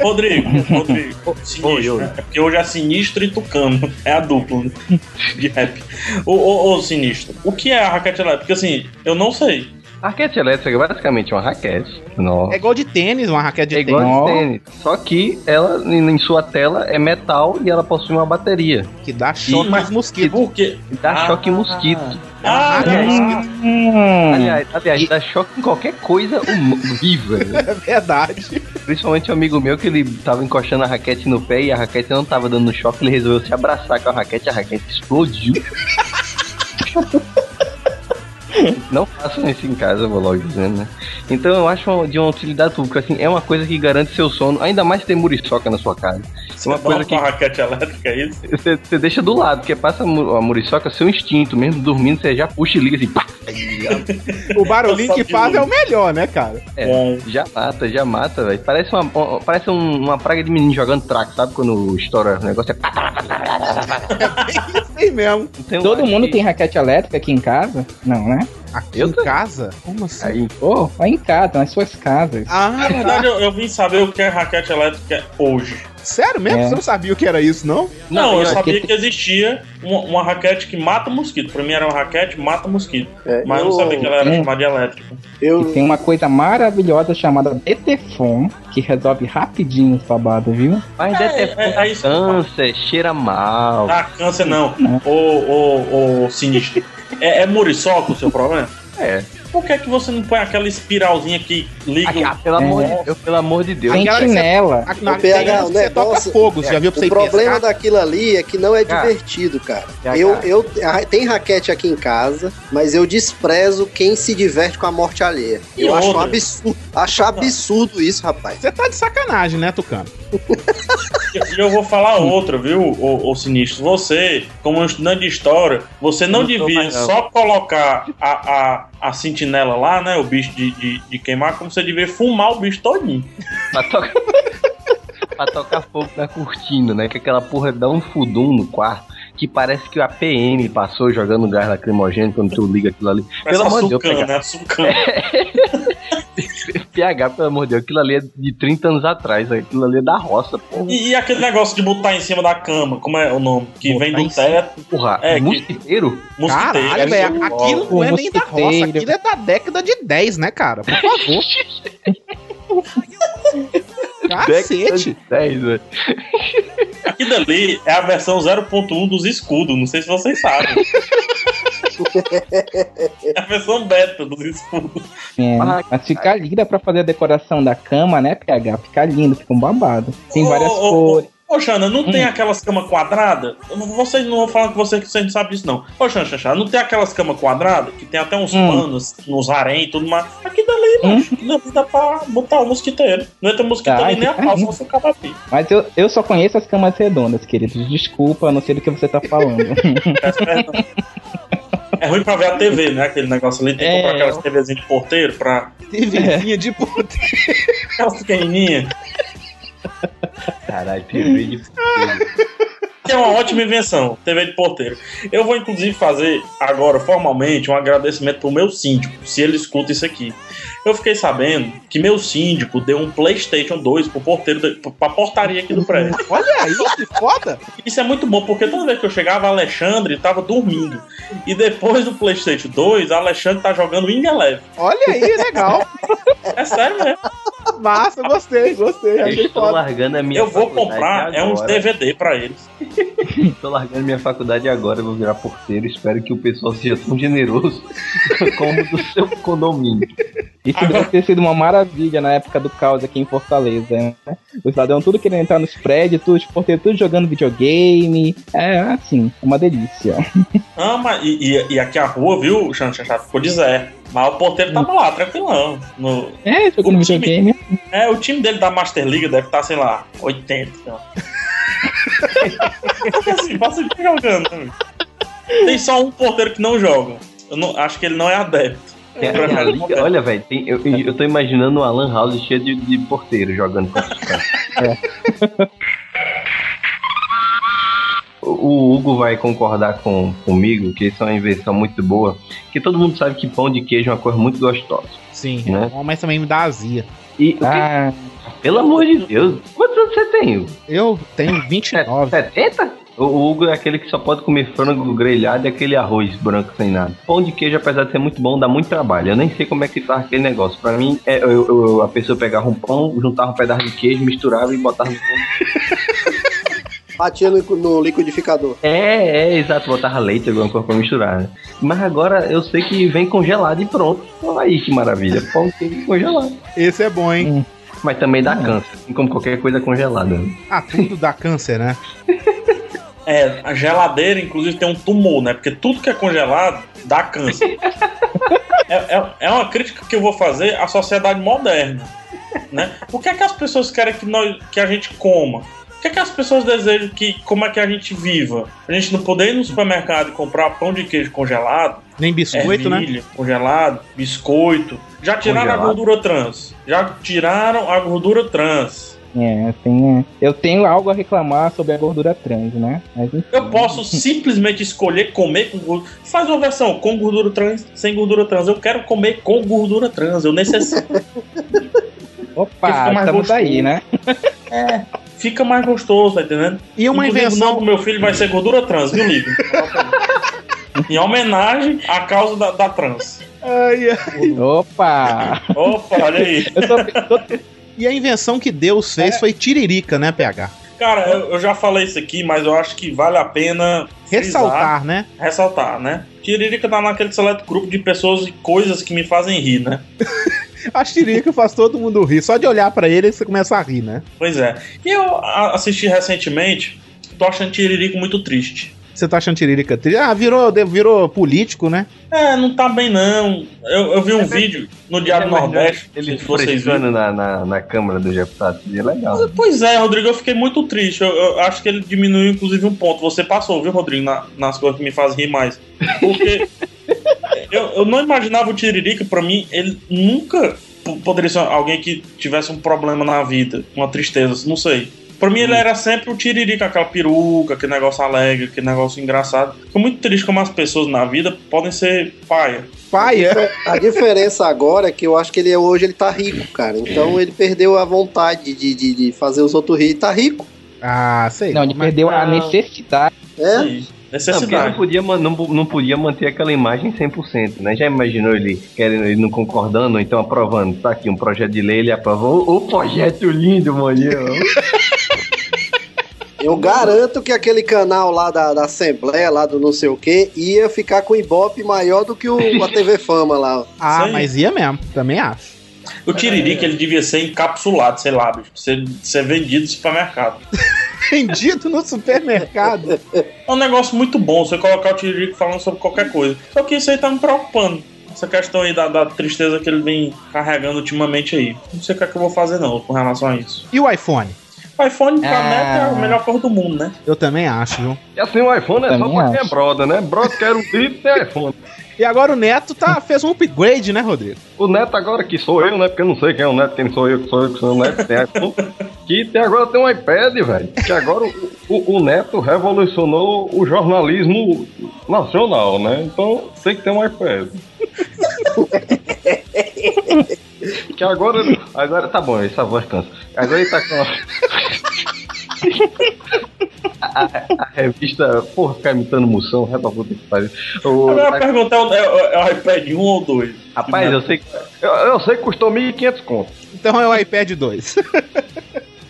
Rodrigo, Rodrigo. Sinistro. né? É porque hoje é sinistro e tucano. É a dupla né? *laughs* de rap. Ô, ô, ô, sinistro. O que é a raquete elétrica? Porque assim, eu não sei. A raquete elétrica é basicamente uma raquete. Nossa. É igual de tênis, uma raquete de É igual tênis. de tênis. Só que ela, em sua tela, é metal e ela possui uma bateria. Que dá choque nos mosquitos. Por quê? Dá choque em mosquito. Ah, Hum. Aliás, aliás dá choque em qualquer coisa hum- viva. *laughs* É verdade. Principalmente um amigo meu que ele tava encostando a raquete no pé e a raquete não tava dando choque, ele resolveu se abraçar com a raquete, a raquete explodiu. *laughs* *laughs* Não façam isso em casa, vou logo dizendo, né? Então eu acho uma- de uma utilidade pública, assim, é uma coisa que garante seu sono, ainda mais se tem muriçoca na sua casa. É uma coisa que com a raquete elétrica, é isso? você, você deixa do lado, porque passa a mu- a muriçoca, seu instinto, mesmo dormindo, você já puxa e liga assim, pá! *laughs* O barulhinho que faz é o melhor, né, cara? É, já mata, já mata, velho. Parece, uma, uma- parece um- uma praga de menino jogando track, sabe? Quando estoura o negócio é. *laughs* Isso aí mesmo. Então, Todo mundo que- tem raquete elétrica aqui em casa? Não, né? Aqui Eu em tô- casa? Como assim? Aí, Pô, lá em casa, nas suas casas. Ah, Na verdade, eu, eu vim saber o que é raquete elétrica hoje. sério mesmo? É. Você não sabia o que era isso, não? Não, eu eu- sabia que existia uma, uma raquete que mata mosquito. Pra mim era uma raquete mata mosquito. É, Mas eu não sabia que ela era Hum. chamada de elétrica. E Eu, tem uma coisa maravilhosa chamada Detefon, que resolve rapidinho os babados, viu? Mas É, é, é- é isso. câncer, cheira mal. Ah, câncer não. Ô, ô, ô, sinistro. É, é muriçoca o seu problema? É. por que, que você não põe aquela espiralzinha que liga Ah, pelo amor de Deus, pelo amor de Deus. Aquela que você- Sentinela. a- na- O o você toca negócio- fogo, já viu pra você O problema pescar? daquilo ali é que não é Cara. divertido, cara. Eu, eu, tem raquete aqui em casa, mas eu desprezo quem se diverte com a morte alheia. E Eu acho um absurdo, acho absurdo isso, rapaz. Você tá de sacanagem, né, Tucano? E eu vou falar outra, viu, ô, ô Sinistro? Você, como um estudante de história, você não não devia só colocar a, a, a sentinela lá, né? O bicho de, de, de queimar, como você devia fumar o bicho todinho. Pra tocar, *laughs* pra tocar fogo na cortina, né? Que aquela porra dá um fudum no quarto. Que parece que a PM passou jogando gás lacrimogêneo quando tu liga aquilo ali. Parece Pelo amor de Deus, né? *laughs* PH, pelo amor de Deus, aquilo ali é de 30 anos atrás, aquilo ali é da roça, porra. E, e aquele negócio de botar em cima da cama, como é o nome? Que Botar vem em do teto. Porra, É, que- mosquiteiro? Mosquiteiro. Caralho, velho, aquilo não é nem da roça, aquilo é da década de 10, né, cara? Por favor. *laughs* Cacete. 10, velho. Aquilo ali é a versão 0.1 dos escudos, não sei se vocês sabem. é a versão beta dos escudos. É, mas fica linda pra fazer a decoração da cama, né, PH? Fica lindo, fica um babado. Tem várias Ô, ô, cores. Ô, Xana, não tem Hum. aquelas camas quadradas? Vocês não vão falar com você que você não sabe disso, não. Ô, Xana, Xana, não tem aquelas camas quadradas que tem até uns Hum. panos, nos harém e tudo mais? Aqui dali, macho, aquilo ali dá pra botar o mosquiteiro. Não entra mosquiteiro Tá, nem a pau, só acaba aqui. Mas eu, eu só conheço as camas redondas, queridos. Desculpa, eu não sei do que você tá falando. *laughs* É ruim pra ver a TV, né? Aquele negócio ali. Tem que É. comprar aquelas TVzinhas de porteiro pra. TVzinha de puta. Aquelas pequenininhas. Caralho, TV de Que é uma ótima invenção, TV de porteiro. Eu vou inclusive fazer agora formalmente um agradecimento pro meu síndico, se ele escuta isso aqui. Eu fiquei sabendo que meu síndico deu um PlayStation 2 pro porteiro, da- pra portaria aqui do prédio. *laughs* Olha aí, que foda. Isso é muito bom, porque toda vez que eu chegava, Alexandre tava dormindo. E depois do PlayStation 2, Alexandre tá jogando Wing Eleven. Olha aí, legal. *laughs* É sério mesmo. Massa, gostei, gostei. Eu Achei estou foda. largando a minha Eu vou comprar, é uns. DVD pra eles. *laughs* Tô largando minha faculdade agora, vou virar porteiro. Espero que o pessoal seja tão generoso *laughs* como do seu condomínio. Isso deve ter sido uma maravilha na época do caos aqui em Fortaleza, né? Os cidadãos tudo querendo entrar nos prédios, tudo, os porteiros tudo jogando videogame. É, assim, uma delícia. *laughs* Ah, mas e, e- e aqui a rua, viu, Xan, Xan, ficou deserto. Mas o porteiro tava lá, tranquilão. No, É, jogando O videogame. é, o time dele da Master League deve estar, sei lá, 80. Assim, passa o dia jogando. né? Tem só um porteiro que não joga. Eu não, acho que ele não é adepto. A liga- olha, velho, eu, eu eu tô imaginando uma lan house cheia de, de porteiro jogando os caras. O Hugo vai concordar com, comigo que isso é uma invenção muito boa, que todo mundo sabe que pão de queijo é uma coisa muito gostosa. Sim, Né? é mas também me dá azia. E o que- Ah, pelo amor de Deus, quantos anos você tem, Hugo? Eu tenho 29. 70? O o Hugo é aquele que só pode comer frango grelhado e aquele arroz branco sem nada. Pão de queijo, apesar de ser muito bom, dá muito trabalho. Eu nem sei como é que faz aquele negócio. Pra mim, é, eu- eu- a pessoa pegava um pão, juntava um pedaço de queijo, misturava e botava no pão. *laughs* Batia no, no liquidificador. É, é, exato, botava leite, alguma coisa pra misturar. Né? Mas agora eu sei que vem congelado e pronto. Então aí que maravilha. Pão de queijo congelado. Esse é bom, hein? Mas também dá câncer, assim como qualquer coisa congelada. Ah, tudo dá câncer, né? *laughs* É, a geladeira, inclusive, tem um tumor, né? Porque tudo que é congelado dá câncer. *laughs* é, é, é uma crítica que eu vou fazer à sociedade moderna. Né? Por que, é que as pessoas querem que, nós, que a gente coma? Por que, é que as pessoas desejam que como é que a gente viva? A gente não poder ir no supermercado e comprar pão de queijo congelado, Nem biscoito, né? ervilha congelado, biscoito. Já tiraram a Congelado. gordura trans. Já tiraram a gordura trans. é, tem, é. Eu tenho algo a reclamar sobre a gordura trans, né? Mas, enfim. Eu posso simplesmente escolher comer com gordura. Faz uma versão com gordura trans, sem gordura trans. Eu quero comer com gordura trans. Eu necessito. *laughs* Opa, fica mais estamos gostoso. aí, né? Fica mais gostoso, tá entendendo? E uma Inclusive, invenção. do meu filho vai ser gordura trans, viu, Ligo? *laughs* em homenagem à causa da, da trans. Ai, ai. Opa! Opa, olha aí. Tô, tô- E a invenção que Deus fez foi tiririca, né, PH? Cara, eu, eu já falei isso aqui, mas eu acho que vale a pena Ressaltar, frisar- né? Ressaltar, né? Tiririca tá naquele seleto grupo de pessoas e coisas que me fazem rir, né? *laughs* A Tiririca faz todo mundo rir. Só de olhar pra ele, você começa a rir, né? Pois é. E eu assisti recentemente, tô achando Tiririca muito triste. Você tá achando Tiririca triste? Ah, virou, virou político, né? É, não tá bem não. Eu, eu vi um vídeo no Diário Nordeste, Ele se vocês viram. frescando na, na, na Câmara dos Deputados. É legal. Pois é, Rodrigo, eu fiquei muito triste. Eu, eu acho que ele diminuiu, inclusive, um ponto. Você passou, viu, Rodrigo, na- nas coisas que me fazem rir mais. Porque *laughs* eu, eu não imaginava o Tiririca, pra mim, ele nunca poderia ser alguém que tivesse um problema na vida, uma tristeza, não sei. Pra mim, ele era sempre o Tiririca, aquela peruca, aquele negócio alegre, aquele negócio engraçado. Fico muito triste como as pessoas na vida podem ser paia. Paia? A diferença agora é que eu acho que ele hoje ele tá rico, cara. Então ele perdeu a vontade de, de, de fazer os outros rir e tá rico. Ah, sei. Não, ele perdeu a necessidade. É? Não, porque ele não podia, não, não podia manter aquela imagem 100%, né? Já imaginou ele querendo, ele não concordando, ou então aprovando? Tá aqui um projeto de lei, ele aprovou. O projeto lindo, mano. *laughs* Eu garanto que aquele canal lá da, da Assembleia, lá do não sei o que, ia ficar com ibope maior do que o, a TV Fama lá. Ah, Sim. mas ia mesmo. Também acho. O Tiririca, ele devia ser encapsulado, sei lá, bicho, ser, ser vendido no supermercado. *laughs* Vendido no supermercado. É um negócio muito bom você colocar o Tiririca falando sobre qualquer coisa. Só que isso aí tá me preocupando. Essa questão aí da, da tristeza que ele vem carregando ultimamente aí. Não sei o que é que eu vou fazer não com relação a isso. E o iPhone? O iPhone pra Ah. meta é a melhor cor do mundo, né? Eu também acho, viu? E assim, o iPhone é só pra quem é brother, né? Brother quer um vídeo tem iPhone. E agora o Neto tá, fez um upgrade, né, Rodrigo? O Neto agora que sou eu, né? Porque eu não sei quem é o Neto, quem sou eu, que sou eu, que sou o Neto, tem iPhone. Que tem, agora tem um iPad, velho. Que agora o, o, o Neto revolucionou o jornalismo nacional, né? Então tem que ter um iPad. *laughs* que agora. Agora tá bom, essa voz cansa. Agora ele tá com. A, a- revista, porra, ficar imitando moção, reta puta que pariu. O- Agora tá- a pergunta é, o- é, é o iPad 1 ou 2? Rapaz, eu sei que. Eu, eu sei que custou 1.500 conto. Então é o iPad 2. *laughs*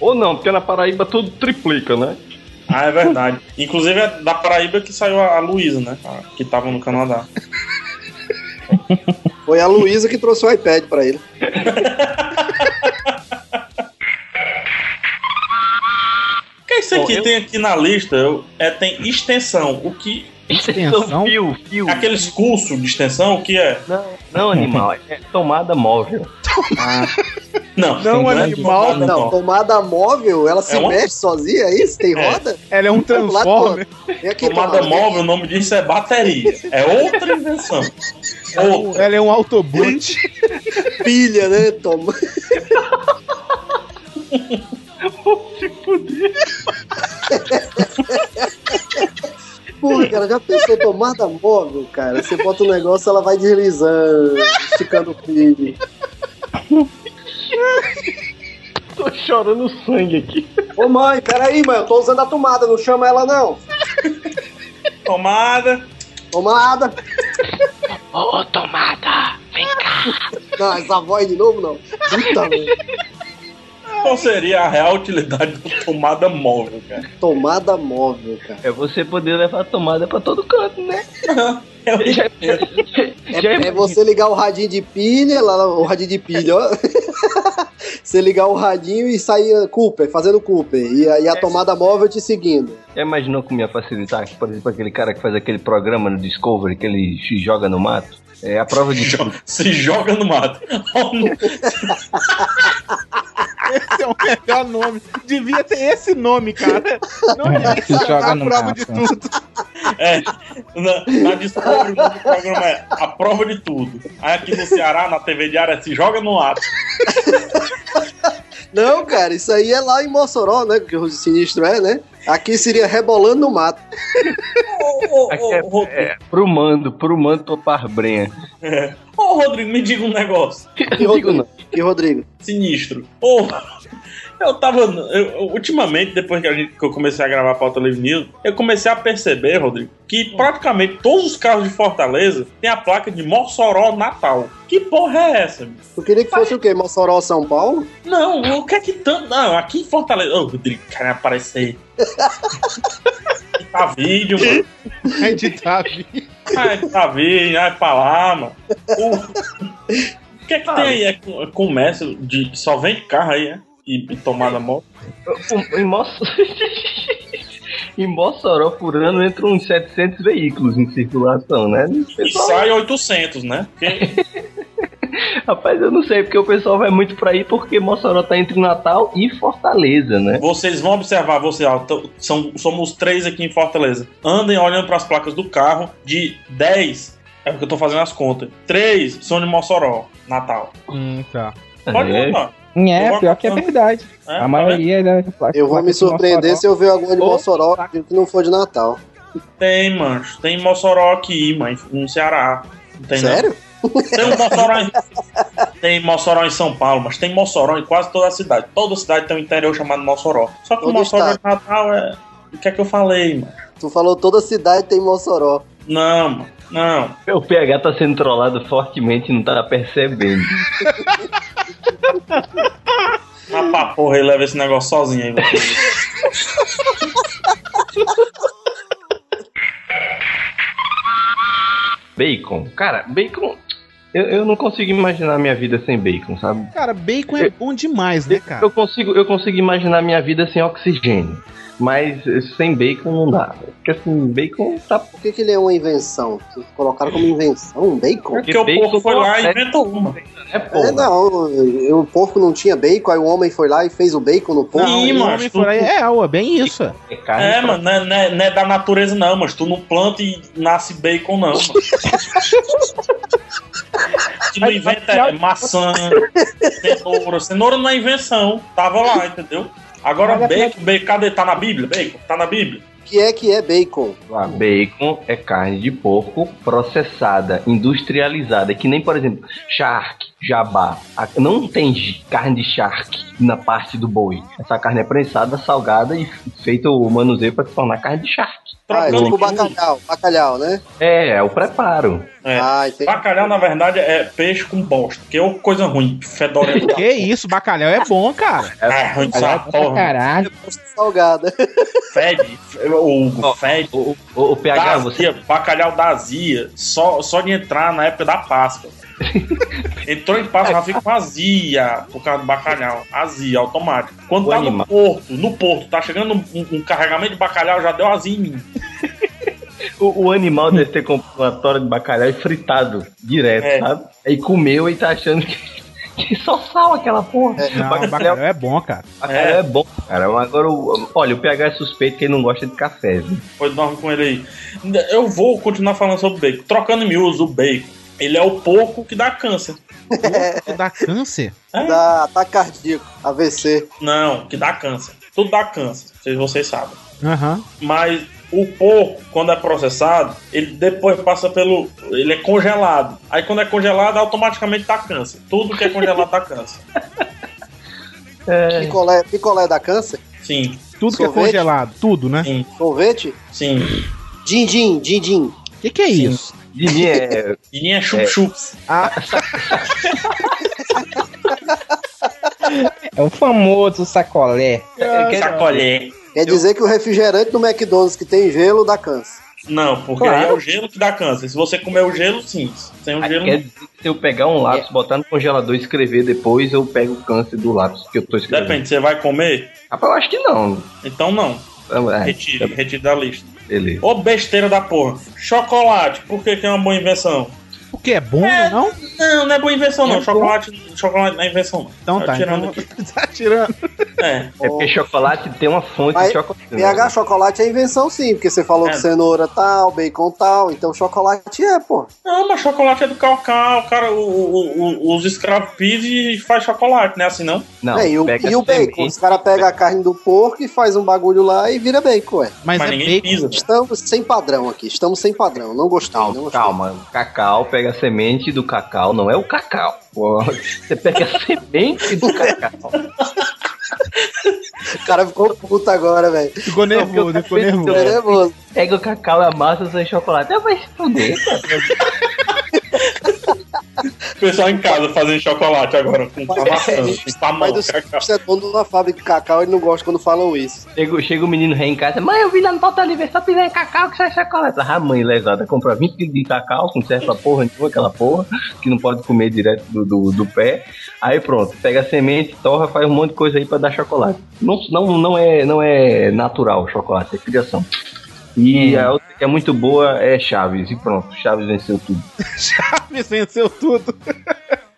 Ou não, porque na Paraíba tudo triplica, né? Ah, é verdade. Inclusive é da Paraíba que saiu a, Luísa, né? Que tava no Canadá. *laughs* Foi a Luísa que trouxe o iPad pra ele. *laughs* que é isso aqui? Tem aqui na lista, eu- é, tem extensão. O que. Extensão? Fio, fio. Aqueles cursos de extensão, o que é? Não, não animal, *laughs* é tomada móvel. Não, Não, é animal, tomada Não, tomada móvel, ela se É uma- mexe sozinha, é isso? Tem É. roda? Ela é um transformer. Tomada tomada. móvel, o nome disso é bateria. É outra invenção. Outra. Ela é um Autoboot. *laughs* Pilha, né? Toma. *laughs* Se fuder. Porra, cara, já pensou tomada móvel, cara? Você bota o negócio, ela vai deslizando, esticando o fio. Tô chorando sangue aqui. Ô mãe, peraí, mãe, eu tô usando a tomada, não chama ela não. Tomada. Tomada. Ô, tomada, vem cá. Não, essa voz de novo não. Puta merda. Qual seria a real utilidade da tomada móvel, cara? Tomada móvel, cara. É você poder levar a tomada pra todo canto, né? *laughs* *laughs* Já- É, é você ligar o radinho de pilha, lá, o radinho de pilha, ó. *laughs* você ligar o radinho e sair Cooper, fazendo Cooper. E, a- e a tomada móvel te seguindo. Já imaginou como ia facilitar? Por exemplo, aquele cara que faz aquele programa no Discovery que ele se joga no mato? É a prova de. Se joga no mato. Esse é o melhor nome. Devia ter esse nome, cara. Não devia Se ser joga a no prova de tudo. É, na, na Discovery, o nome do programa é A Prova de Tudo. Aí aqui no Ceará, na TV diária, se joga no ato. Não, cara, isso aí é lá em Mossoró, né? Que o sinistro é, né? Aqui seria rebolando no mato. ô, é, Rodrigo. é, pro mando, pro mando topar brenha. É. *laughs* Ô, Rodrigo, me diga um negócio. *laughs* Que Rodrigo? Que Rodrigo? Sinistro. Ô, eu tava. eu- eu- ultimamente, depois que, a gente, que eu comecei a gravar a pauta Live News, eu comecei a perceber, Rodrigo, que praticamente todos os carros de Fortaleza têm a placa de Mossoró Natal. Que porra é essa? meu? Tu queria que fosse o quê? Mossoró, São Paulo? Não, o que é que tanto. Não, aqui em Fortaleza. Ô, Rodrigo, cara, aparecer. *laughs* Tá vídeo, mano. Vai editar vídeo. Ai, tá vídeo, ai pra lá, mano. O, o que é que tem aí? É com- comércio de. Só vende carro aí, né? E, e tomada moto. Em Mossoró, em Mossoró, por ano, entram uns 700 veículos em circulação, né? E Pessoal, sai 800, né? *laughs* Rapaz, eu não sei, porque o pessoal vai muito pra aí porque Mossoró tá entre Natal e Fortaleza, né? vocês vão observar, você, ó, são, somos três aqui em Fortaleza. Andem olhando pras placas do carro. De 10, é porque eu tô fazendo as contas. 3 são de Mossoró, Natal. Hum, tá. Pode É. mandar. É, pior que é verdade. É, A maioria da placa- Eu vou me de surpreender Mossoró- se eu ver alguma de Mossoró que não for de Natal. Tem, mancho. Tem Mossoró aqui, mãe, no Ceará. Não tem, não. Sério? Tem um Mossoró em... Tem Mossoró em São Paulo, mas tem Mossoró em quase toda a cidade. Toda cidade tem um interior chamado Mossoró. Só que o Todo Mossoró estado. de Natal é. O que é que eu falei, mano? Tu falou toda cidade tem Mossoró. Não, mano. Não. O PH tá sendo trollado fortemente e não tá percebendo. *laughs* Ah, pra porra, ele leva esse negócio sozinho aí. você. Bacon. Cara, bacon. Eu, eu não consigo imaginar minha vida sem bacon, sabe? Cara, bacon é bom demais, né, cara? Eu consigo, eu consigo imaginar minha vida sem oxigênio. Mas sem bacon não dá. Porque assim, bacon tá. Por que, que ele é uma invenção? Vocês colocaram como invenção um bacon? Porque o porco foi lá e inventou uma. É, É, não, eu- o porco não tinha bacon, aí o homem foi lá e fez o bacon no porco. Sim, o mano. homem foi lá e- É, ué, bem isso. É, carne É, mano, não é, não é- não é da natureza, não, mas tu não planta e nasce bacon, não, mano. que não inventa é maçã, cenoura. Cenoura não é invenção. Tava lá, entendeu? Agora, Mas bacon, bacon, cadê? Tá na Bíblia? Bacon? Tá na Bíblia? O que é que é bacon? Ah, bacon é carne de porco processada, industrializada, que nem, por exemplo, charque, jabá. Não tem carne de charque na parte do boi. Essa carne é prensada, salgada e feito o manuseio para se tornar carne de charque. Ah, é Trocando tipo bacalhau, bacalhau, né? É, é o preparo. É. Ah. Bacalhau, na verdade, é peixe com bosta, que é coisa ruim, fedorento. Que isso, bacalhau é bom, cara. É ruim dessa Pra porra. caralho. Salgada. *laughs* Fede, o Hugo, fede. O, o, o PH, Da você. azia, bacalhau da azia, só, só de entrar na época da Páscoa. Entrou em Páscoa, já fica com azia por causa do bacalhau. Azia, automático. Quando O tá animal. no porto, no porto, tá chegando um, um carregamento de bacalhau, já deu azia em mim. O, o animal deve ter comprado uma tora de bacalhau e fritado direto, É. sabe? Aí comeu e tá achando que, que só sal aquela porra. Não, bacalhau é bom, cara. Bacalhau é. bom, cara. Agora, o, olha, o PH é suspeito que ele não gosta de café, viu? Depois dorme com ele aí. Eu vou continuar falando sobre bacon. Trocando miúdos, o bacon. Ele é o porco que dá câncer. Que *laughs* dá câncer. É? Dá ataque cardíaco, AVC. Não, que dá câncer. Tudo dá câncer, não sei se vocês sabem. Aham. Mas o porco, quando é processado, ele depois passa pelo. Ele é congelado. Aí quando é congelado, automaticamente dá câncer. Tudo que é congelado dá câncer. *laughs* Picolé, picolé da câncer? Sim, Tudo que é Sorvete? congelado, tudo, né? sim, Sorvete? sim. Din-din, din-din. O que, que é isso? Dini é. Nem é chup-chups. Ah, É o famoso sacolé. Sacolé. Quer dizer que o refrigerante do McDonald's que tem gelo dá câncer. Não, porque Claro. aí é o gelo que dá câncer. Se você comer o gelo, sim. Sem o gelo, Quer não. dizer que se eu pegar um lápis, botar no congelador e escrever depois, eu pego o câncer do lápis que eu tô escrevendo. Depende, você vai comer? Rapaz, eu acho que não. Então não. É, Retire, retire da lista. beleza. Ô besteira da porra. Chocolate, por que, que é uma boa invenção? Porque é bom, não? Não, não é boa invenção, não. É chocolate, chocolate não é invenção, não. Então tá, tirando então- aqui. *laughs* tá tirando. É. É porque chocolate tem uma fonte Mas de chocolate. PH chocolate é invenção sim, porque você falou É. que cenoura tal, bacon tal, então chocolate é, pô. Não, mas chocolate é do cacau, cara. O, o, o- os escravos pisam e faz chocolate, não é assim, não? Não, É, e o, e o bacon? Os caras pegam a carne do porco e faz um bagulho lá e vira bacon, ué. Mas, Mas é ninguém bacon. pisa. Estamos sem padrão aqui, estamos sem padrão. Não gostei, não, Não, gostei. calma. Cacau pega a semente do cacau, não é o cacau. Você pega a semente do cacau. O cara ficou puto agora, velho. Ficou nervoso, ficou nervoso. Pega o cacau e amassa sem chocolate. É, vai se fuder, cara. Pessoal em casa fazendo chocolate agora com com maçã, com Mas mamão, do cacau. Você é dono de uma fábrica de cacau e não gosta quando falam isso. Chega, chega o menino rei em casa, mãe, eu vi lá no pauta livre, só pisar em cacau que sai chocolate. Ah, mãe lesada, compra 20 quilos de cacau, não serve pra porra nenhuma, aquela porra, que não pode comer direto do, do, do pé. Aí pronto, pega a semente, torra, faz um monte de coisa aí pra dar chocolate. Não, não, não, é, não é natural o chocolate, é criação. E a outra que é muito boa é Chaves, e pronto, Chaves venceu tudo. *laughs* Chaves venceu tudo.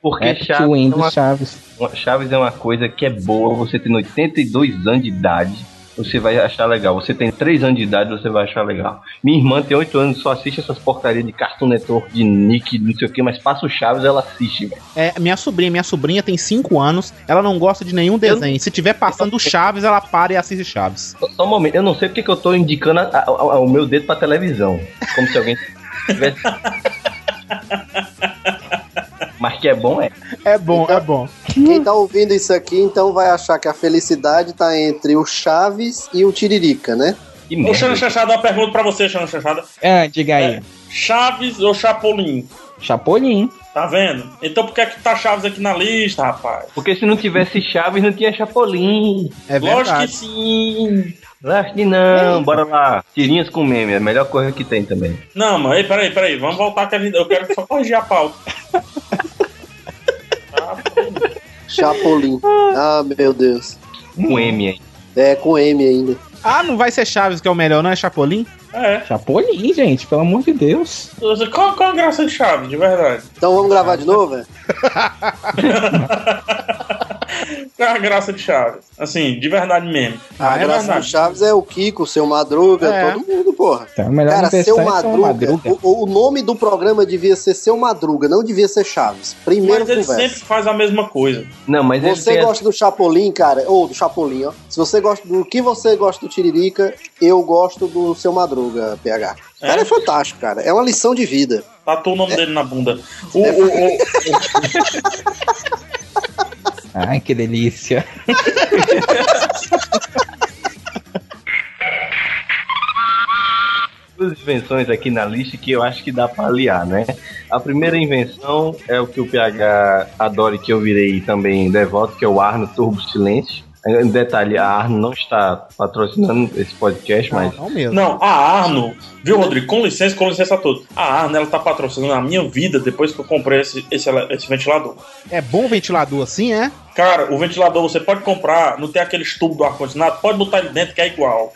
Porque É Chaves, é uma, Chaves. Chaves é uma coisa que é boa, você tendo 82 anos de idade, você vai achar legal. Você tem 3 anos de idade, você vai achar legal. Minha irmã tem 8 anos, só assiste essas porcarias de Cartoon Network, de Nick, não sei o que, mas passa o Chaves, ela assiste, velho. É, minha sobrinha, minha sobrinha tem 5 anos, ela não gosta de nenhum desenho. Se tiver passando Chaves, ela para e assiste Chaves. Só, só um momento, eu não sei porque que eu tô indicando a- a- a- o meu dedo pra televisão. Como se alguém *laughs* tivesse. Mas que é bom, é. É bom, é bom. Quem tá ouvindo isso aqui, então vai achar que a felicidade tá entre o Chaves e o Tiririca, né? Que Ô. Xana Chanchada, uma pergunta pra você, Xana Chanchada. Ah, diga aí. Chaves ou Chapolin? Chapolin. Tá vendo? Então por que é que tá Chaves aqui na lista, rapaz? Porque se não tivesse Chaves, não tinha Chapolin. É Lógico verdade. que sim. Acho que não, bora lá. Tirinhas com meme, é a melhor coisa que tem também. Não, mas ei, peraí, peraí, vamos voltar que a gente, eu quero só corrigir a pauta. *laughs* Chapolin. Ah, meu Deus. Com M aí. É, com M ainda. Ah, não vai ser Chaves que é o melhor, não é Chapolin? É. Chapolin, gente, pelo amor de Deus. Qual, qual a graça de Chaves, de verdade? Então vamos gravar de novo, velho? *laughs* Qual a graça de Chaves? Assim, de verdade mesmo. A é graça do verdade. Chaves é o Kiko, o seu Madruga, É. todo mundo, porra. Então, melhor Cara, seu é Madruga, Madruga. O, o nome do programa devia ser Seu Madruga, não devia ser Chaves. Primeiro Mas ele conversa. sempre faz a mesma coisa. Não, mas ele Você a- gosta do Chapolin, cara? Ou do Chapolin, ó. Se você gosta do que você gosta do Tiririca, eu gosto do seu Madruga, PH. O cara é fantástico, cara. É uma lição de vida. Tatua o É. nome dele na bunda. O, o, o- *laughs* Ai, que delícia. duas invenções aqui na lista que eu acho que dá pra aliar, né? A primeira invenção é o que o PH adora e que eu virei também devoto, que é o Arno Turbo Silêncio. Em detalhe, a Arno não está patrocinando esse podcast, mas Não mesmo. Não, a Arno, viu, Rodrigo? Com licença, com licença a todos. A Arno, ela tá patrocinando a minha vida depois que eu comprei esse, esse, esse ventilador. É bom ventilador assim, é? Cara, o ventilador você pode comprar, não tem aquele tubo do ar-condicionado, pode botar ele dentro que é igual.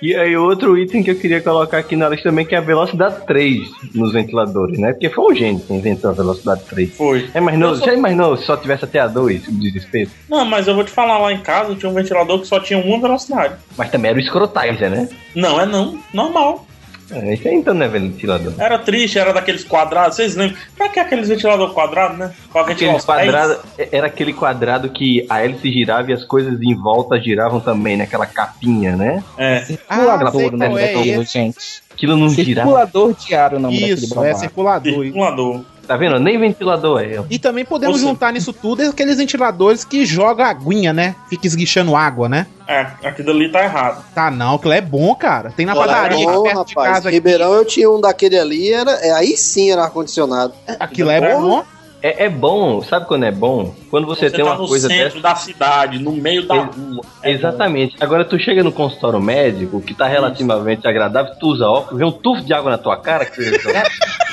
E aí, outro item que eu queria colocar aqui na lista também, que é a velocidade 3 nos ventiladores, né? Porque foi o gênio que inventou a velocidade 3. Foi. É, mas não, Eu só- já imaginou se só tivesse até a 2, o desespero? Não, mas eu vou te falar, lá em casa tinha um ventilador que só tinha uma velocidade. Mas também era o escrotizer, né? Não, é não. Normal. É, isso aí então não é ventilador. Era triste, era daqueles quadrados. Vocês lembram? Pra que aqueles ventilador quadrado, né? Pra ventilar Aquele os pés? quadrado, era aquele quadrado que a hélice girava e as coisas em volta giravam também, naquela capinha, né? É. Ah, sei Circulador, né? é esse. gente. Aquilo não girava. Circulador de ar o nome daquele Isso, é circulador. Circulador. Tá vendo? Nem ventilador é. E também podemos Ou juntar nisso tudo aqueles ventiladores que jogam aguinha, né? Fica esguichando água, né? É, aquilo ali tá errado. Tá não, aquilo é bom, cara. Tem na Olha, padaria bom, aqui perto de rapaz. casa. aqui. Ribeirão eu tinha um daquele ali, era, é, aí sim era ar-condicionado. Aquilo é bom. É, é bom, sabe quando é bom? Quando você, Você tem tá uma no coisa centro dessa. da cidade, no meio da rua. É Exatamente. Agora tu chega no consultório médico, que tá relativamente agradável, tu usa óculos, vem um tufo de água na tua cara, que você *laughs*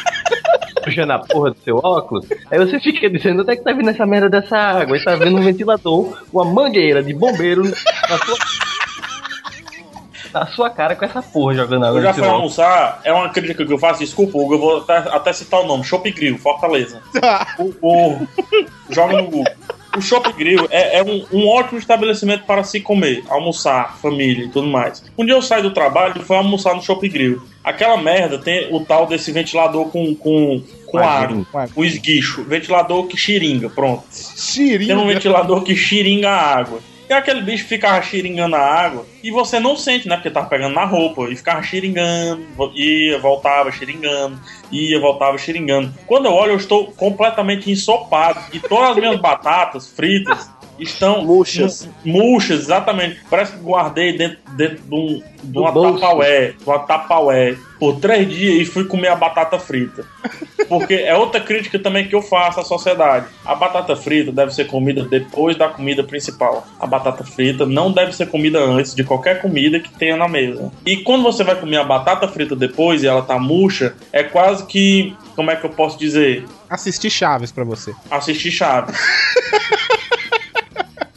sujando a porra do seu óculos, aí você fica dizendo, onde é que tá vindo essa merda dessa água? Aí tá vendo um ventilador, uma mangueira de bombeiro na sua na sua cara com essa porra jogando água Eu já fui almoçar, é uma crítica que eu faço, desculpa, Hugo, eu vou até, até citar o nome, Shop Grill, Fortaleza. *laughs* O, o- joga no Google. O Shop Grill é, é um, um ótimo estabelecimento para se comer, almoçar, família e tudo mais. Um dia eu saí do trabalho e fui almoçar no Shop Grill. Aquela merda tem o tal desse ventilador com, com, com Quadrinho. água, o esguicho. Ventilador que xiringa, pronto. Xiringa? Tem um ventilador que xiringa a água. E aquele bicho ficava xiringando a água e você não sente, né? Porque tava pegando na roupa. E ficava xiringando, ia, voltava xiringando, ia, voltava xiringando. Quando eu olho, eu estou completamente ensopado. E todas as minhas batatas fritas estão. Murchas. Murchas, exatamente. Parece que guardei dentro, dentro de, um, de uma tapaué, de uma tapaué, por três dias e fui comer a batata frita. Porque é outra crítica também que eu faço à sociedade. A batata frita deve ser comida depois da comida principal. A batata frita não deve ser comida antes de qualquer comida que tenha na mesa. E quando você vai comer a batata frita depois e ela tá murcha, é quase que. Como é que eu posso dizer? Assistir Chaves pra você. Assistir Chaves. *laughs*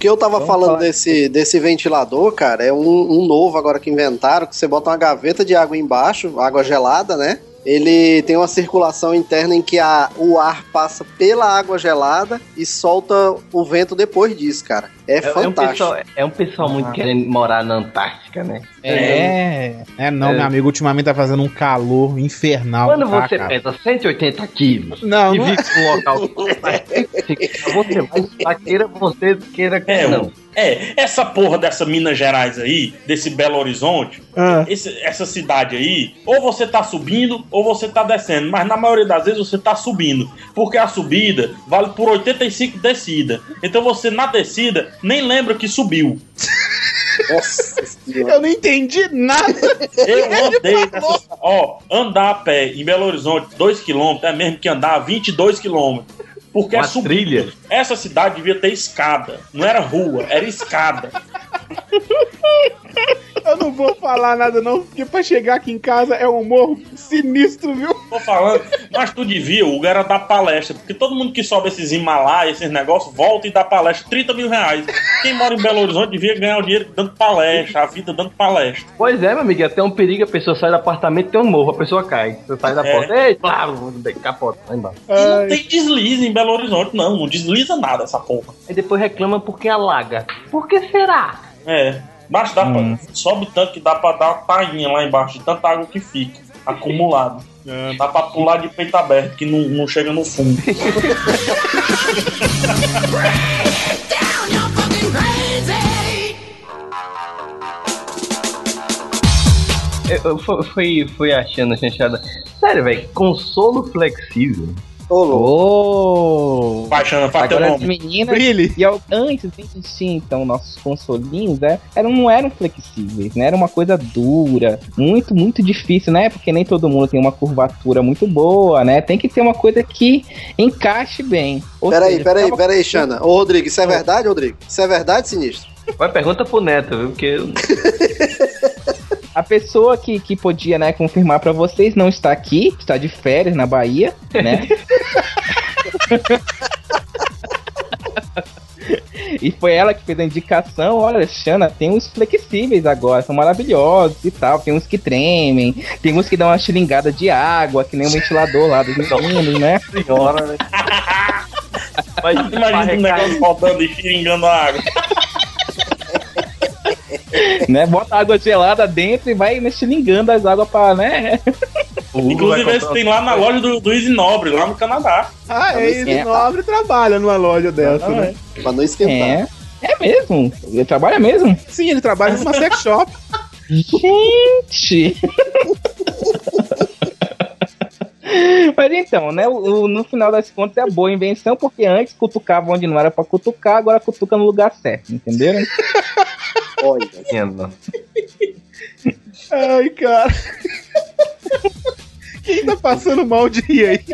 O que eu tava Vamos falando falar. desse, desse ventilador, cara, é um, um novo agora que inventaram, que você bota uma gaveta de água embaixo, água gelada, né? Ele tem uma circulação interna em que a, o ar passa pela água gelada e solta o vento depois disso, cara. É, É, é um fantástico. pessoal, é um pessoal muito querendo morar na Antártica, né? É. É, não, É. meu amigo, ultimamente tá fazendo um calor infernal. Quando tá, você cara? pesa 180 quilos Não, e não é. vive num local você vai estar queira você, queira que É, não. é, essa porra dessa Minas Gerais aí, desse Belo Horizonte, Ah. esse- essa cidade aí, ou você tá subindo ou você tá descendo, mas na maioria das vezes você tá subindo, porque a subida vale por 85 descida. Então você na descida nem lembra que subiu. Nossa senhora. Eu não entendi nada. Eu andei nessa, ó, andar a pé em Belo Horizonte 2km é mesmo que andar 22 km. Porque Uma é subida. trilha. Essa cidade devia ter escada. Não era rua, era escada. Eu não vou falar nada, não, porque pra chegar aqui em casa é um morro sinistro, viu? Tô falando, mas tu devia, o era dar palestra, porque todo mundo que sobe esses Himalaias, esses negócios, volta e dá palestra, 30 mil reais. Quem mora em Belo Horizonte devia ganhar o dinheiro dando palestra, a vida dando palestra. Pois é, meu amigo, até um perigo, a pessoa sai do apartamento tem um morro, a pessoa cai. Você sai da É. porta, ei, claro, capota, lá embaixo. E não tem deslize em Belo Horizonte, não, não desliza nada essa porra. Aí depois reclama porque alaga. Por que será? É, baixo dá pra, sobe tanto que dá pra dar uma tainha lá embaixo, de tanta água que fica, acumulado. Dá pra pular de peito aberto, que não, não chega no fundo. *laughs* Eu, eu fu- fui, fui achando a chanchada. Sério, velho, consolo flexível. Ô, louco. Oh! Baixando, faz teu Agora as nome. meninas Brilhe. e ao- antes de existir então nossos consolinhos, né, eram, não eram flexíveis, né? Era uma coisa dura, muito, muito difícil, né? Porque nem todo mundo tem uma curvatura muito boa, né? Tem que ter uma coisa que encaixe bem. Ou Peraí, seja, peraí, peraí, Xana. Ô, Rodrigo, isso é verdade, Rodrigo? Isso é verdade, sinistro? Vai pergunta pro Neto, viu? Porque *laughs* A pessoa que, que podia, né, confirmar pra vocês não está aqui, está de férias na Bahia, né? *laughs* E foi ela que fez a indicação, olha, Xana, tem uns flexíveis agora, são maravilhosos e tal, tem uns que tremem, tem uns que dão uma xilingada de água, que nem o *laughs* ventilador lá dos meninos, né? senhora, né? Mas *laughs* Imagina um negócio rodando e xingando a água. Né? Bota água gelada dentro e vai xilingando as águas pra, né? Inclusive, esse tem lá na loja do, do Easy Nobre, lá no Canadá. Ah, é isso. É. Nobre trabalha numa loja dessa, né? Pra não esquentar. É, é mesmo, ele trabalha mesmo. Sim, ele trabalha numa sex shop. *laughs* Gente! *laughs* Mas então, né? o- no final das contas é a boa invenção, porque antes cutucava onde não era pra cutucar, agora cutuca no lugar certo, entenderam? *laughs* Olha. Entendo. Ai, cara. Quem tá passando mal de rir aí?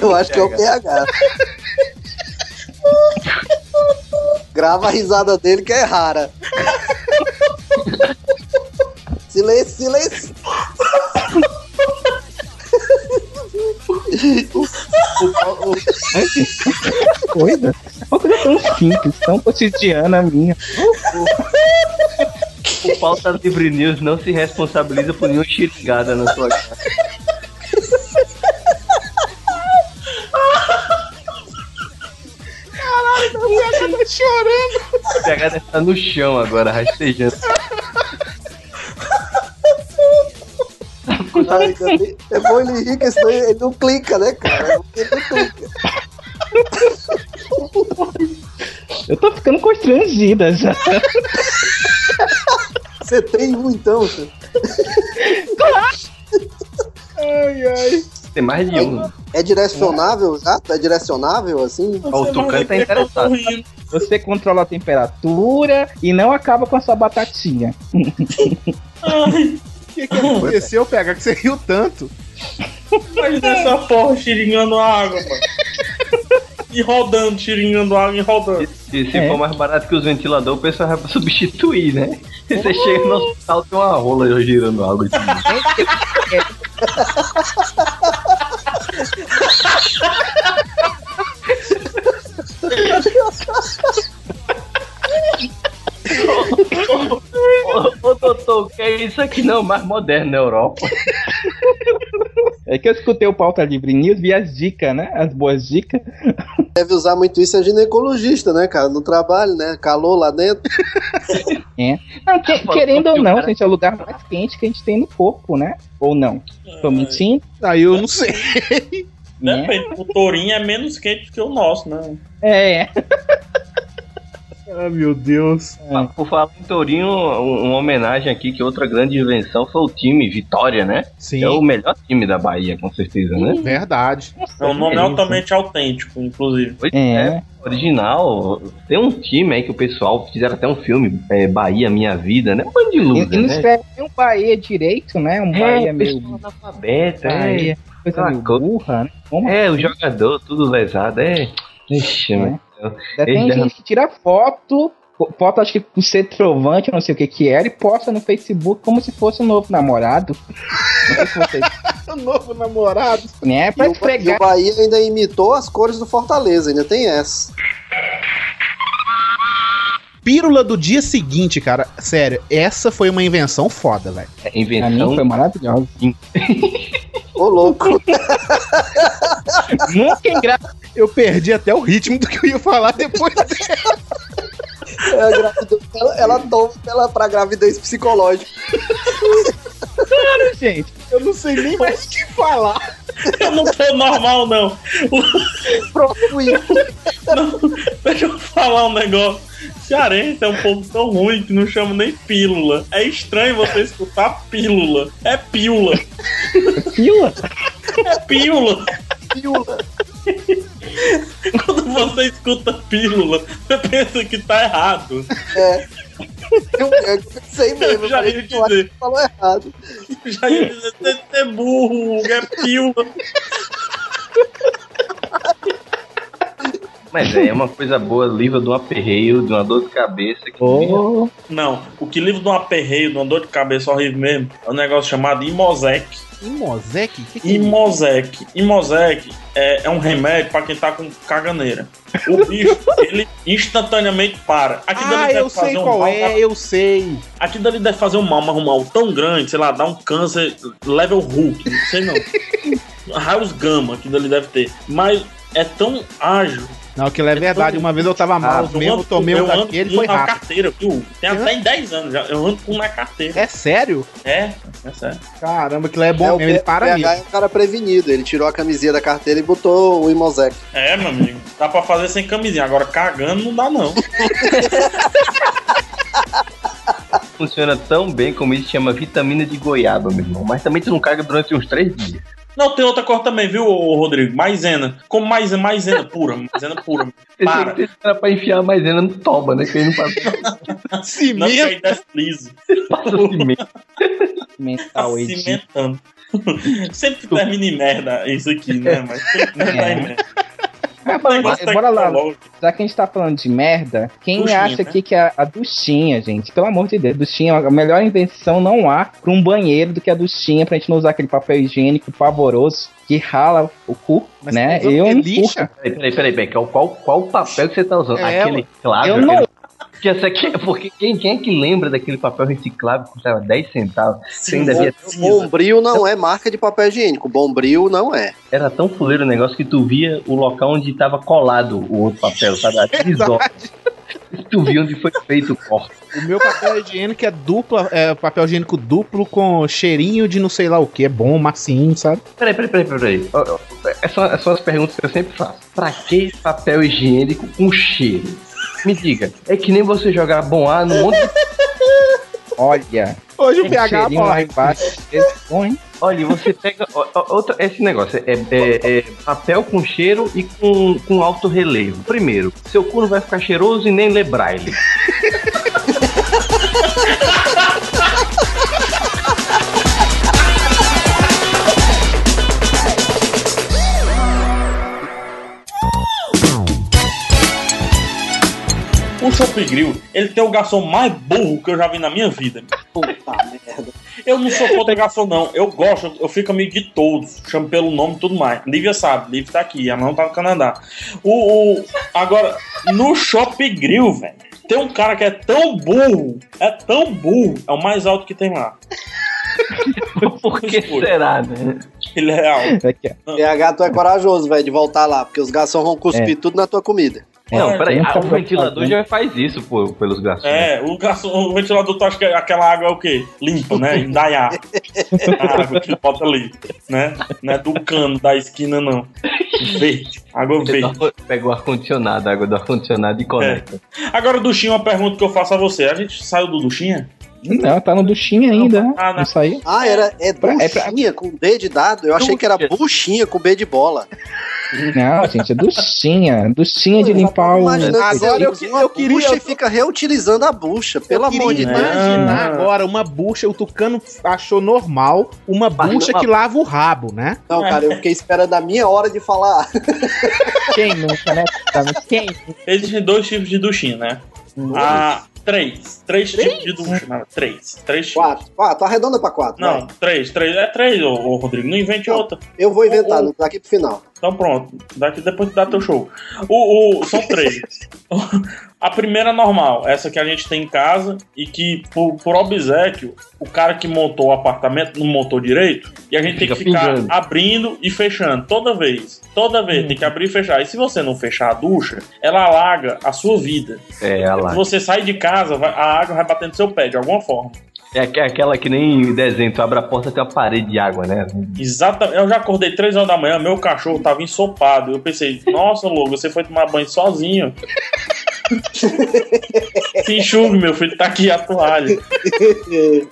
Eu acho que é o PH. Grava a risada dele que é rara. Silêncio, silêncio. Coisa. Uma coisa tão simples, tão cotidiana minha. O Pauta Livre News não se responsabiliza por nenhuma xingada na sua cara. Caralho, o PH tá chorando. O PH estar no chão agora, rastejando. Ainda bem- é bom ele rir, que senão ele não clica, né, cara? Ele não clica. Eu tô ficando constrangida já. Você tem um então, você? Ai, ai. Tem mais de um. É direcionável já? É direcionável assim? Ó, o Tucano tá interessado. Você controla a temperatura e não acaba com a sua batatinha. O que, que aconteceu, PH, que você riu tanto? Imagina essa porra xiringando água, mano. E rodando, xiringando água e rodando. Se, se É. for mais barato que os ventiladores, o pessoal vai substituir, né? *laughs* Você chega no hospital, tem uma rola girando água. Assim. *laughs* ô, ô, doutor, o que é isso aqui não? Mais moderno na Europa. É que eu escutei o Pauta Livre News, vi as dicas, né? As boas dicas. Deve usar muito isso é ginecologista, né, cara? No trabalho, né? Calor lá dentro. É. Não, que- querendo ou não, gente, é o lugar mais quente que a gente tem no corpo, né? Ou não? Tô mentindo? Aí eu não sei. Né? Depende, o tourinho é menos quente que o nosso, né? É. Ah, meu Deus. Ah, Por falar em Tourinho, um- uma homenagem aqui, que outra grande invenção foi o time Vitória, né? Sim. É o melhor time da Bahia, com certeza, né? Verdade. É um nome altamente autêntico, inclusive. Pois é. Original, tem um time aí que o pessoal fizeram até um filme, é, Bahia Minha Vida, né? Um bando de e não né? escreve nem um Bahia direito, né? Um É, Bahia o meio. pessoal analfabeto, é. Bahia, coisa meio burra, né? Como É, o assim? jogador, tudo lesado, é. Ixi, É. Já tem gente que tira foto, fo- foto acho que com centroavante, não sei o que que era, e posta no Facebook como se fosse um novo namorado. Não vocês. *laughs* Novo namorado. Né? Pra E o, e o esfregar. Bahia ainda imitou as cores do Fortaleza, ainda tem essa. Pílula do dia seguinte, cara. Sério, essa foi uma invenção foda, velho. É invenção. foi maravilhoso. *laughs* Ô, louco. *laughs* Nunca engra... Eu perdi até o ritmo do que eu ia falar depois dela. É a gravidez, ela, ela toma ela pra gravidez psicológica. gente. Eu não sei nem mais o que falar. Eu não tô normal, não. Profuí. Não, Deixa eu falar um negócio. Cearense é um povo tão ruim que não chama nem pílula. É estranho você escutar pílula. É pílula. Fila? É pílula. Pílula. *laughs* Quando você escuta pílula, você pensa que tá errado. É. Eu, eu sei mesmo. Eu já ia eu dizer. falou errado. Já ia dizer, você é burro, é pílula. *laughs* Mas é, é uma coisa boa, livra de um aperreio, de uma dor de cabeça. Que Oh, Não, o que livra de um aperreio, de uma dor de cabeça horrível mesmo, é um negócio chamado Imosec. Imosec? Que que é isso? Imosec. Imosec é, é um remédio pra quem tá com caganeira. O bicho, *laughs* ele instantaneamente para. Aqui Ah, deve eu sei fazer um qual mal, é, eu sei. Aqui dali deve fazer um mal, mas um mal tão grande, sei lá, dá um câncer level Hulk, não sei não. *laughs* Raios gama que dali deve ter. Mas é tão ágil. Não, aquilo é verdade. Uma vez eu tava mal eu mesmo, tomei um daquele e foi rápido. carteira, viu? Tem até em 10 anos já. Eu ando com na carteira. É sério? É, é sério. Caramba, aquilo é bom É, mesmo, ele para mesmo. é um cara prevenido. Ele tirou a camisinha da carteira e botou o Imosec. É, meu amigo. Dá pra fazer sem camisinha. Agora cagando não dá, não. *laughs* funciona tão bem como isso chama vitamina de goiaba, meu irmão. Mas também tu não caga durante uns três dias. Não, tem outra cor também, viu, ô, Rodrigo? Maisena. Como maisena, maisena pura. Maisena pura. *laughs* Para. Esse cara pra enfiar a maisena no toba, né? Que ele não passa, *laughs* Não, Cimento. que aí deslize. passa cimento. Tá mental Ed. cimentando. *laughs* Sempre que termina em merda isso aqui, né? Mas sempre que termina É. em merda. Falando- Negócio bora lá. Já que a gente tá falando de merda, quem Duchinha, acha né? aqui que a, a duchinha, gente, pelo amor de Deus, duchinha, a melhor invenção não há pra um banheiro do que a duchinha pra gente não usar aquele papel higiênico pavoroso que rala o cu, Mas né? tá usando Eu que não lixa? Peraí, peraí, peraí, peraí. Qual, qual, qual papel que você tá usando? É, Aquele, claro, Eu não- Que essa aqui, *laughs* porque quem, quem é que lembra daquele papel reciclável que custava 10 centavos? Você ainda via Bombril não é marca de papel higiênico. Bombril não é. Era tão fuleiro o negócio que tu via o local onde tava colado o outro papel, sabe? *laughs* Tu via onde foi feito o corte. O meu papel higiênico é duplo, é papel higiênico duplo com cheirinho de não sei lá o que, é bom, macinho, sabe? Peraí, peraí, peraí, peraí. Ó, ó, Essas são, essas são as perguntas que eu sempre faço. Pra que papel higiênico com cheiro? Me diga, é que nem você jogar bom ar no monte de... Olha. Hoje o PH lá morre. embaixo. Hein? Olha, você pega. ó, ó, outra, esse negócio é, é- é papel com cheiro e com, com alto relevo. Primeiro, seu cu não vai ficar cheiroso e nem ler braille. *laughs* Chopp Grill, ele tem o garçom mais burro que eu já vi na minha vida. Puta merda. Eu não sou contra garçom, não. Eu gosto, eu fico amigo de todos. Chamo pelo nome e tudo mais. Lívia sabe, Lívia tá aqui, ela não tá no Canadá. O, o- agora, no Shop Grill, velho, tem um cara que é tão burro, é tão burro, é o mais alto que tem lá. *laughs* Por que será, né? Ele é alto. PH, tu é corajoso, velho, de voltar lá, porque os garçons vão cuspir É. tudo na tua comida. Não, peraí, tem um ah, o ventilador já faz isso pô, pelos garçons. É, o, garçom, o ventilador, tu acha que aquela água é o quê? Limpa, né? *laughs* Indaiá. A água que bota ali, né? Não é do cano da esquina, não. Verde. Água verde. Pega o ar-condicionado, a água do ar-condicionado e conecta. Agora, Duchinho, uma pergunta que eu faço a você. A gente saiu do Duchinha? Não, tá no duchinho ainda. Ah, Não saiu? Ah, era, é Pra- é pra- com B de dado? Eu achei que era buchinha com B de bola. Não, gente, é duchinha. Duchinha de limpar o. Agora eu uma eu queria- bucha e fica reutilizando a bucha, pelo eu amor de Deus. imaginar Ah. agora uma bucha, o Tucano achou normal uma bucha que lava o rabo, né? Não, cara, eu fiquei esperando a minha hora de falar. Quem nunca, né? Quem? Existem dois tipos de duchinha, né? Ah, três. Três, tipos de ducha. Não, três. Três tipos. Quatro. Quatro, arredonda pra quatro. Não, vai. três, três. É três, ô, ô, Rodrigo. Não invente outra. Eu vou inventar, daqui pro final. Então pronto. Daqui depois dá teu show. O, o- são três. *laughs* a primeira é normal, essa que a gente tem em casa e que, por, por obsequio, o cara que montou o apartamento não montou direito e a gente tem Fica que ficar pingando. abrindo e fechando toda vez. Toda vez tem que abrir e fechar. E se você não fechar a ducha, ela alaga a sua vida. É, a lá. Se você sai de casa, vai- a água vai bater no seu pé de alguma forma. É aqu- aquela que nem desenho, tu abre a porta tem uma parede de água, né? Exatamente. Eu já acordei 3 horas da manhã, meu cachorro tava ensopado. Eu pensei, nossa, louco, você foi tomar banho sozinho. *laughs* Se enxugue, meu filho, tá aqui a toalha.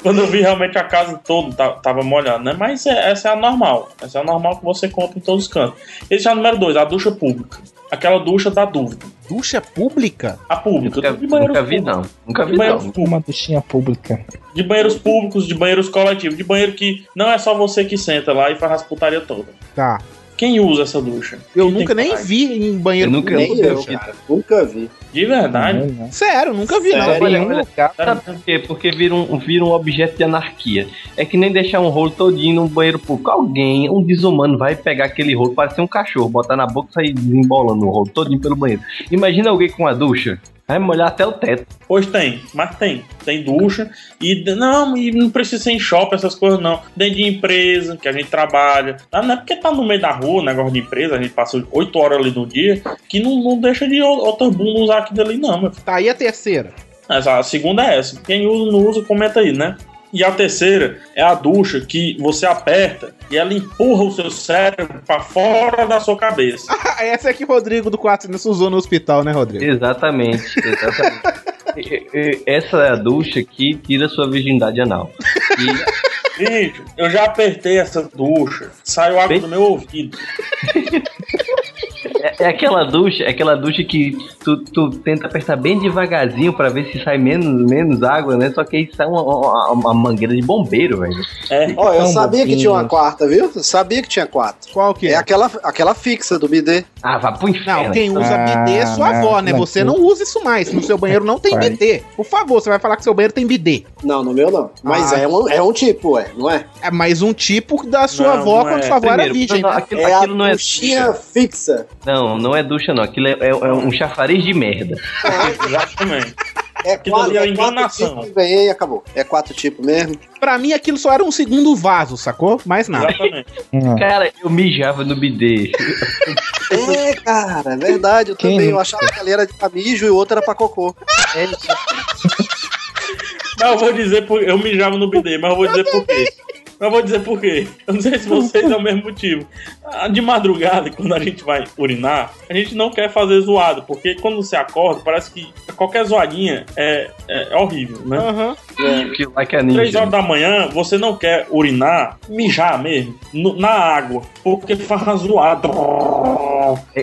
Quando eu vi realmente a casa toda ta- tava molhada, né? Mas é- essa é a normal. Essa é a normal que você compra em todos os cantos. Esse é o número 2, a ducha pública. Aquela ducha da dúvida. Ducha pública? A pública. Nunca, de banheiros nunca vi, públicos. não. Nunca vi, De banheiros não. públicos. Uma duchinha pública. De banheiros públicos, de banheiros coletivos, de banheiro que não é só você que senta lá e faz as putaria toda. Tá. Quem usa essa ducha? Eu Quem nunca nem vi em banheiro Eu nunca- público Nem eu, ducha. cara. Nunca vi. De verdade. Sério, nunca vi, não. Sério, Olha, olha, lugar- Sabe por quê? Porque vira um, vira um objeto de anarquia. É que nem deixar um rolo todinho num banheiro público. Alguém, um desumano, vai pegar aquele rolo, parecer um cachorro, botar na boca e sair desembolando o rolo todinho pelo banheiro. Imagina alguém com uma ducha, vai molhar até o teto. Pois tem, mas tem. Tem ducha. E não, e não precisa ser em shopping, essas coisas não. Dentro de empresa, que a gente trabalha. Ah, Não é porque tá no meio da rua, negócio de empresa, a gente passa 8 horas ali no dia, que não, não deixa de o- outra bunda usar aquilo ali, não, meu filho. Tá aí a terceira. Essa, a segunda é essa. Quem usa não usa, comenta aí, né? E a terceira é a ducha que você aperta e ela empurra o seu cérebro pra fora da sua cabeça. *laughs* Essa é que o Rodrigo do Quarto usou no hospital, né, Rodrigo? Exatamente, exatamente. *laughs* E- e- Essa é a ducha que tira sua virgindade anal. Bicho, eu já apertei essa ducha, saiu água Bem- do meu ouvido. *laughs* É, é aquela ducha, é aquela ducha que tu, tu tenta apertar bem devagarzinho pra ver se sai menos, menos água, né? Só que aí sai uma, uma, uma mangueira de bombeiro, velho. É. Ó, eu Tão sabia que tinha uma quarta, viu? Eu sabia que tinha quatro. Qual que é? É aquela, aquela fixa do bidê. Ah, vá pro inferno. Não, quem usa Ah, bidê é sua avó, né? não, Você não. usa isso mais. No seu banheiro não tem Vai. bidê. Por favor, você vai falar que seu banheiro tem bidê. Não, no meu não. Mas Ah. é, um, é um tipo, ué, não é? É mais um tipo da sua Não, avó não quando é. sua avó era virgem, não, né? aquilo, É aquilo a não é fixa. Não, não é ducha, não. Aquilo é, é- é um chafariz de merda. Exatamente. É Aquilo ali é quatro enganação. tipos, ganhei e acabou. É quatro tipos mesmo. Pra mim, aquilo só era um segundo vaso, sacou? Mais nada. Exatamente. Cara, eu mijava no bidê. É, cara, é verdade. Eu Quem também. Eu achava que ali era de mijo e o outro era pra cocô. Mas eu vou dizer por... Eu mijava no bidê, mas eu vou dizer por quê. Mas eu vou dizer por quê. Eu não sei se vocês é o mesmo motivo. Ah, De madrugada, quando a gente vai urinar, a gente não quer fazer zoado, porque quando você acorda, parece que qualquer zoadinha é, é, é horrível, né? Aham. Que like a Três ninja. horas da manhã, você não quer urinar, mijar mesmo, no- na água, porque faz zoado.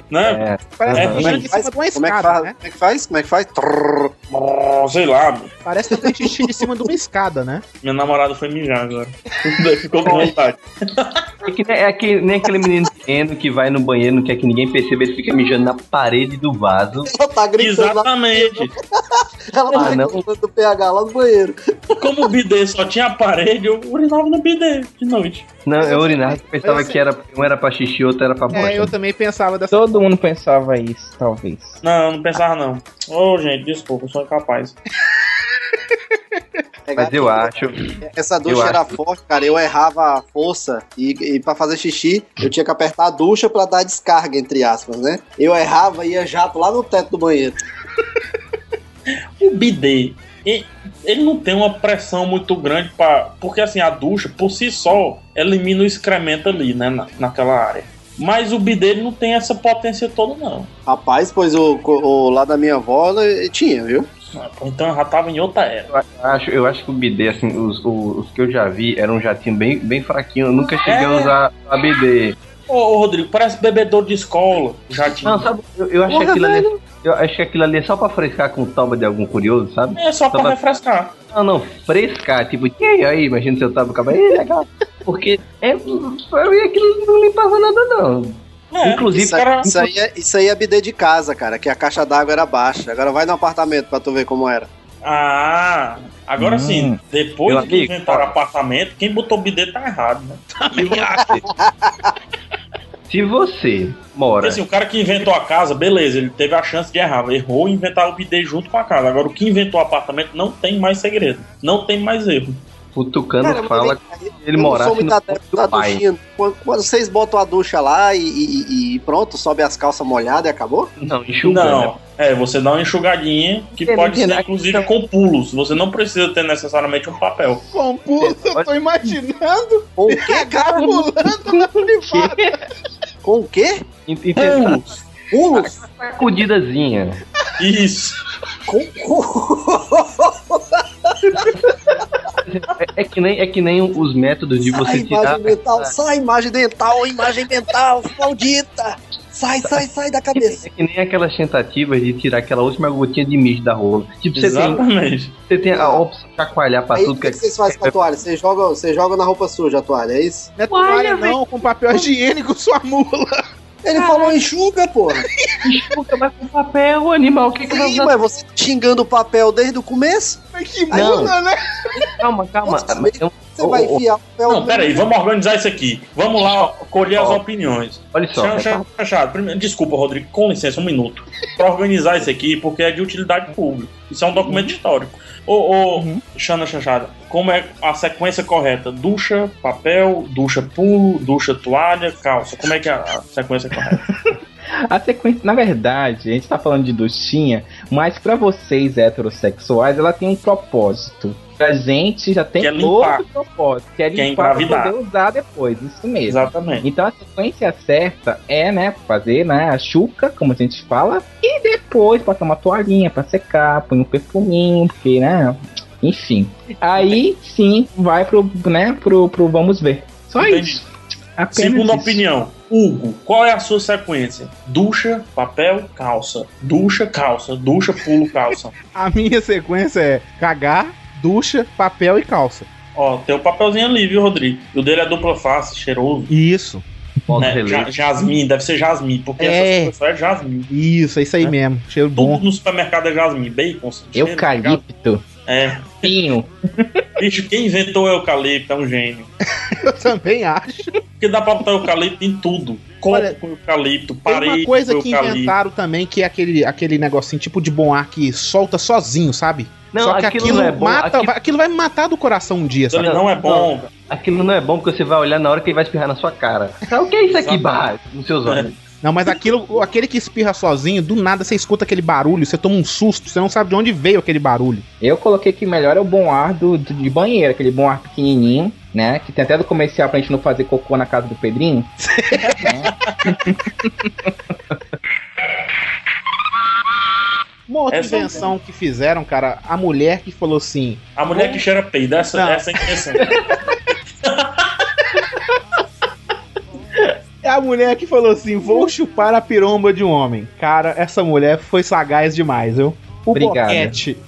Né? É, Parece É, que como é mijando que em cima de uma Como é que escada, faz? né? Como é que faz? Como é que faz? Trrr. Sei lá. Parece que tem xixi em cima de uma escada, né? minha namorada foi mijar agora. *laughs* Daí Ficou com vontade. *laughs* É que, nem, é que nem aquele menino pequeno que vai no banheiro, não quer que ninguém perceba, ele fica mijando na parede do vaso. Ela tá gritando Exatamente. *laughs* ela tá Ah, não. gritando do PH lá no banheiro. Como o bidê só tinha parede, eu urinava no bidê de noite. Não, eu urinava, pensava que era, um era pra xixi, outro era pra bosta. É, eu também pensava dessa Todo mundo pensava isso, talvez. Não, não pensava não. Ô, gente, desculpa, eu sou incapaz. *laughs* Mas eu acho. Essa ducha era acho. forte, cara. Eu errava a força e, e para fazer xixi, eu tinha que apertar a ducha pra dar descarga, entre aspas, né? Eu errava e ia jato lá no teto do banheiro. *laughs* O bidê, e- ele não tem uma pressão muito grande para Porque assim, a ducha, por si só, elimina o excremento ali, né? na- naquela área. Mas o bidê ele não tem essa potência toda, não. Rapaz, pois o, o lá da minha avó tinha, viu? Então eu já tava em outra era. Eu acho, eu acho que o bidê, assim, os, os, os que eu já vi eram um jatinho bem, bem fraquinho. Eu nunca cheguei É. a usar a bidê. Ô, ô, Rodrigo, parece bebedor de escola. Já tinha. Não, sabe, eu, eu acho que Porra, aquilo ali. velho. Eu acho que aquilo ali é só pra frescar com toba de algum curioso, sabe? É só pra Tava- refrescar. Não, não, frescar, tipo, e aí, aí, imagina seu toba acaba, "Ih, legal. Porque é, pra mim aquilo não limpava nada, não. É, Inclusive, Isso, aí- cara- isso aí é, isso aí é bidê de casa, cara, que a caixa d'água era baixa. Agora vai no apartamento pra tu ver como era. Ah, agora Hum. sim, depois de que amigo, inventaram apartamento, quem botou bidê tá errado, né? *laughs* Se você mora. Porque assim, o cara que inventou a casa, beleza, ele teve a chance de errar, errou e inventar o bidê junto com a casa. Agora, o que inventou o apartamento não tem mais segredo, não tem mais erro. O Tucano Cara, fala que ele morasse muito no adepto do da pai. duchinha. Quando, quando vocês botam a ducha lá e, e- e pronto, sobe as calças molhadas e acabou? Não, enxuga, né? Não, é, você dá uma enxugadinha que pode ser inclusive com pulos. Você não precisa ter necessariamente um papel. Com pulo, eu tô imaginando Com o quê, cara? *laughs* pulando na privada. Com o quê? Pulos. Pulos? sacudidazinha. Isso. Com. É, é que nem, é que nem os métodos de Sai, você imagem tirar. mental, sai, imagem dental, imagem mental, maldita! Sai, sai, sai da cabeça. É que nem aquelas tentativas de tirar aquela última gotinha de mijo da rola. Tipo, você tem, Exatamente. você tem a opção de chacoalhar pra Aí o tudo que, que vocês fazem com a toalha? Vocês jogam, vocês jogam na roupa suja a toalha, é isso? Não é toalha, não, com papel higiênico, sua mula. Ele falou enxuga, porra. *laughs* Enxuga, mas com papel, animal. O que que Sim, mas você tá xingando o papel desde o começo? Mas que Não. mula, né? Calma, calma. Você vai enfiar o papel Não, peraí, vamos organizar isso aqui. Vamos lá colher as opiniões. Olha só. Chan- chan- Chanchado, primeiro- desculpa, Rodrigo, com licença, um minuto. Pra organizar isso aqui, porque é de utilidade pública. Isso é um documento histórico. Ô, ô, Xana Chanchada, como é a sequência correta? Ducha, papel, ducha pulo, ducha toalha, calça. Como é que é a sequência correta? *laughs* A sequência, na verdade, a gente tá falando de duchinha, mas pra vocês heterossexuais, ela tem um propósito. Pra gente já tem Que é limpar. outro propósito, que é Que é limpar pra poder usar depois, isso mesmo. Exatamente. Então a sequência certa é, né, fazer né, a chuca, como a gente fala, e depois passar uma toalhinha pra secar, põe um perfuminho, porque, né, enfim. Aí sim vai pro, né, pro, pro vamos ver. Só Entendi. isso. Apenas Segunda isso. opinião. Hugo, qual é a sua sequência? Ducha, papel, calça. Ducha, calça. Ducha, pulo, calça. *laughs* A minha sequência é cagar, ducha, papel e calça. Ó, tem o papelzinho ali, viu, Rodrigo? E o dele é dupla face, cheiroso. Isso. Né? Ja- Jasmine, deve ser jasmine, porque É. só é jasmine. Isso, é isso aí É. mesmo. Cheiro Tudo bom. no supermercado é jasmine. Bacon, cheiro, Eucalipto, É. pinho. *laughs* Bicho, quem inventou o eucalipto é um gênio. Eu também acho. Porque dá pra botar eucalipto em tudo. Olha, com eucalipto, Tem parede uma coisa com que eucalipto. inventaram também, que é aquele, aquele negocinho tipo de bom ar que solta sozinho, sabe? Não, Só que aquilo aquilo, não é bom, mata, aquilo- vai- aquilo vai me matar do coração um dia, sabe? Não é bom. Aquilo não é bom porque você vai olhar na hora que ele vai espirrar na sua cara. Ah, o que é isso aqui, barra? Nos seus olhos. Não, mas aquilo, aquele que espirra sozinho, do nada você escuta aquele barulho, você toma um susto, você não sabe de onde veio aquele barulho. Eu coloquei que melhor é o bom ar do, do- de banheiro, aquele bom ar pequenininho, né? Que tem até do comercial pra gente não fazer cocô na casa do Pedrinho. *laughs* Uma outra Essa é invenção que fizeram, cara, a mulher que falou assim. A mulher que cheira peido, essa, Não. essa é a intenção. *laughs* a mulher que falou assim: vou chupar a piromba de um homem. Cara, essa mulher foi sagaz demais, viu? O Obrigado. boquete. *laughs*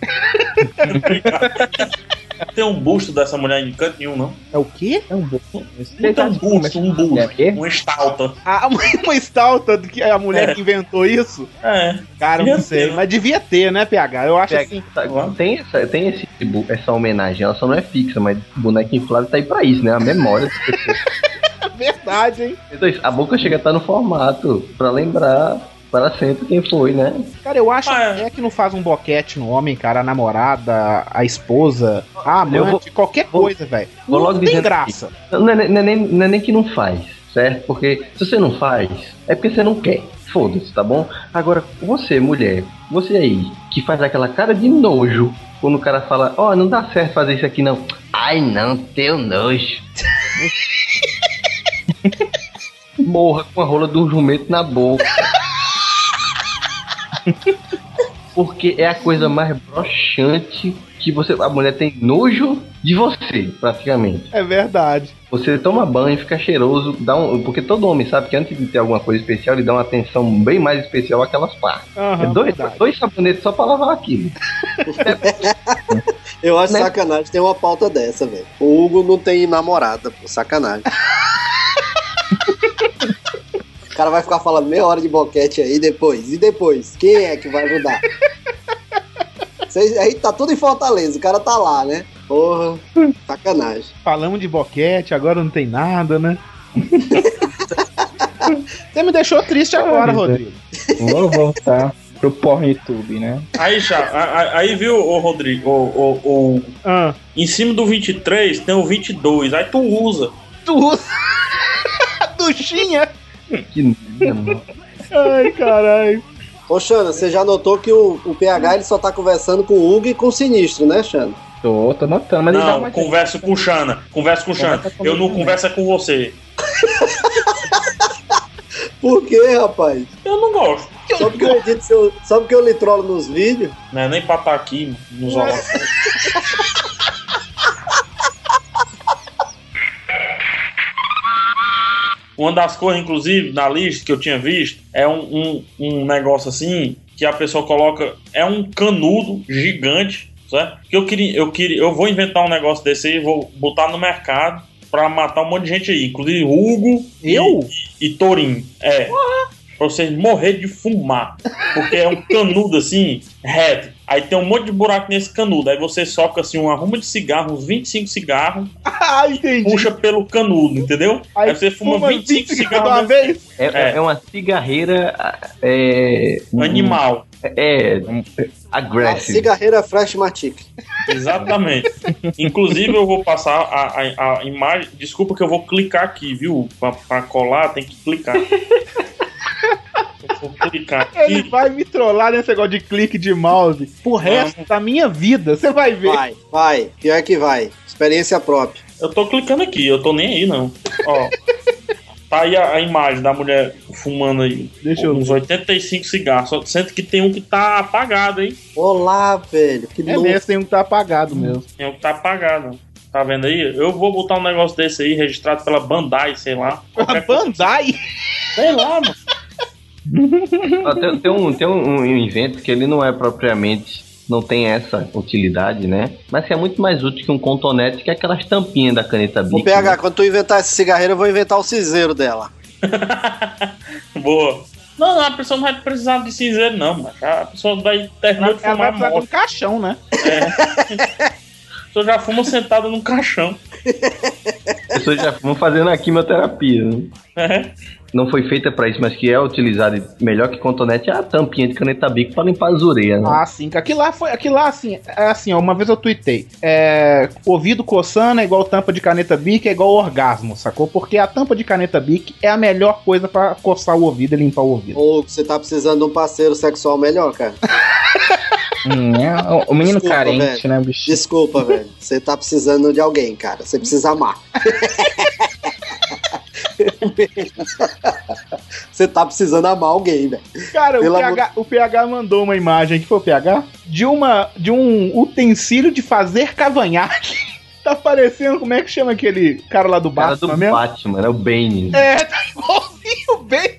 Tem um busto dessa mulher em canto nenhum, não? É o quê? É um bom. Não tem um busto, um busto. É, Uma estalta. Ah, uma, estalta do que a mulher É. que inventou isso? É. Cara, eu Devia não sei. ter, né? Mas devia ter, né, PH? Eu acho assim. Tá, Tem, essa, tem esse, bu- essa homenagem, ela só não é fixa, mas boneco inflável tá aí pra isso, né? A memória. das pessoas. *laughs* Verdade, hein? Então, a boca chega a estar no formato, pra lembrar para sempre quem foi, né? Cara, eu acho Ah, que é que não faz um boquete no homem, cara, a namorada, a esposa, a amante, Eu vou- qualquer coisa, velho. Vou Não logo tem dizendo graça. Não é, nem- não, é nem, não é nem que não faz, certo? Porque se você não faz, é porque você não quer. Foda-se, tá bom? Agora, você, mulher, você aí, que faz aquela cara de nojo quando o cara fala, ó, não dá certo fazer isso aqui não. Ai não, teu nojo. *laughs* *laughs* Morra com a rola do jumento na boca. Porque é a coisa mais broxante que você. A mulher tem nojo de você, praticamente. É verdade. Você toma banho, fica cheiroso, dá um, porque todo homem sabe que antes de ter alguma coisa especial, ele dá uma atenção bem mais especial àquelas partes. Aham, é dois, verdade. dois sabonetes só pra lavar aquilo. *laughs* Eu acho Né? sacanagem ter uma pauta dessa, velho. O Hugo não tem namorada, pô, sacanagem. O cara vai ficar falando meia hora de boquete aí depois. E depois? Quem é que vai ajudar? *laughs* Vocês, aí tá tudo em Fortaleza, o cara tá lá, né? Porra, sacanagem. Falamos de boquete, agora não tem nada, né? *laughs* Você me deixou triste agora, Rodrigo. Vou voltar pro PornTube, né? Aí, já, aí viu, ô Rodrigo, o, o, o- Ah, em cima do 23 tem o 22, aí tu usa. tu usa. *laughs* Duchinha. Que merda, mano. Ai, caralho. Ô, Xana, você já notou que o, o PH ele só tá conversando com o Hugo e com o Sinistro, né, Xana? Tô, tô notando, mas ele dá Não, uma converso com o Xana, converso com o Xana. Eu não também. converso é com você. *laughs* Por quê, rapaz? Eu não gosto. Só porque eu edito seu, só porque eu lhe trolo nos vídeos? Não é nem pra estar aqui nos holofotes. *laughs* Uma das coisas, inclusive, na lista que eu tinha visto, é um, um, um negócio assim, que a pessoa coloca. É um canudo gigante, certo? Que eu queria, eu queria. Eu vou inventar um negócio desse aí vou botar no mercado pra matar um monte de gente aí. Inclusive Hugo Eu? e, e Torinho. É. Pra vocês morrerem de fumar. Porque é um canudo assim, reto. Aí tem um monte de buraco nesse canudo. Aí você soca assim uma ruma de cigarro, uns 25 cigarros, *laughs* Ah, entendi. puxa pelo canudo, entendeu? Aí, você fuma, 25 de cigarros uma nesse- vez. É, É. é uma cigarreira é, Animal. É, A aggressive. cigarreira Fresh Matic. Exatamente. Inclusive, eu vou passar a, a, a imagem. Desculpa que eu vou clicar aqui, viu? Pra, pra colar, tem que clicar. *laughs* Eu vou clicar *laughs* Ele vai me trollar nesse negócio de clique de mouse pro resto da minha vida. Você vai ver. Vai, vai. Pior que vai. Experiência própria. Eu tô clicando aqui, eu tô nem aí, não. Ó. Tá aí a, a imagem da mulher fumando aí. Deixa eu Uns 85 cigarros. Só sendo que tem um que tá apagado, hein? Olá, velho. Que É louco. mesmo, tem um que tá apagado mesmo. Tem um que tá apagado. Tá vendo aí? Eu vou botar um negócio desse aí, registrado pela Bandai, sei lá. A Bandai? Sei lá, mano. Ah, Tem, tem um, tem um, um invento que ele não é propriamente. Não tem essa utilidade, né? Mas que é muito mais útil que um contonete, que é aquelas tampinhas da caneta Bic. Ô, PH, né? quando tu inventar essa cigarreira, eu vou inventar o cinzeiro dela. *laughs* Boa. Não, não, a pessoa não vai precisar de cinzeiro, não, mas a pessoa vai terminar de Ela vai fumar precisar de um morte. caixão, né? *laughs* A pessoa já fuma sentada num caixão. As pessoas já vão fazendo a quimioterapia. Né? É. não foi feita pra isso, mas que é utilizada melhor que cotonete, é a tampinha de caneta bico pra limpar as orelhas, né? Ah, sim. Aquilo lá foi. Aquilo lá, assim, é assim, ó, uma vez eu tuitei. É, ouvido coçando é igual tampa de caneta Bic, é igual orgasmo, sacou? Porque a tampa de caneta Bic é a melhor coisa pra coçar o ouvido e limpar o ouvido. Ou você tá precisando de um parceiro sexual melhor, cara. *laughs* Hum, é, o- o menino Desculpa, carente, velho. né, bicho? Desculpa, velho. Você tá precisando de alguém, cara. Você precisa amar. *laughs* *laughs* Você tá precisando amar alguém, velho. Cara, o PH, o PH mandou uma imagem, que foi o PH? De, uma, de um utensílio de fazer cavanhaque. *laughs* tá parecendo, como é que chama aquele cara lá do Cara Batman do mesmo? Batman, né? O Bane. É, tá igualzinho bem.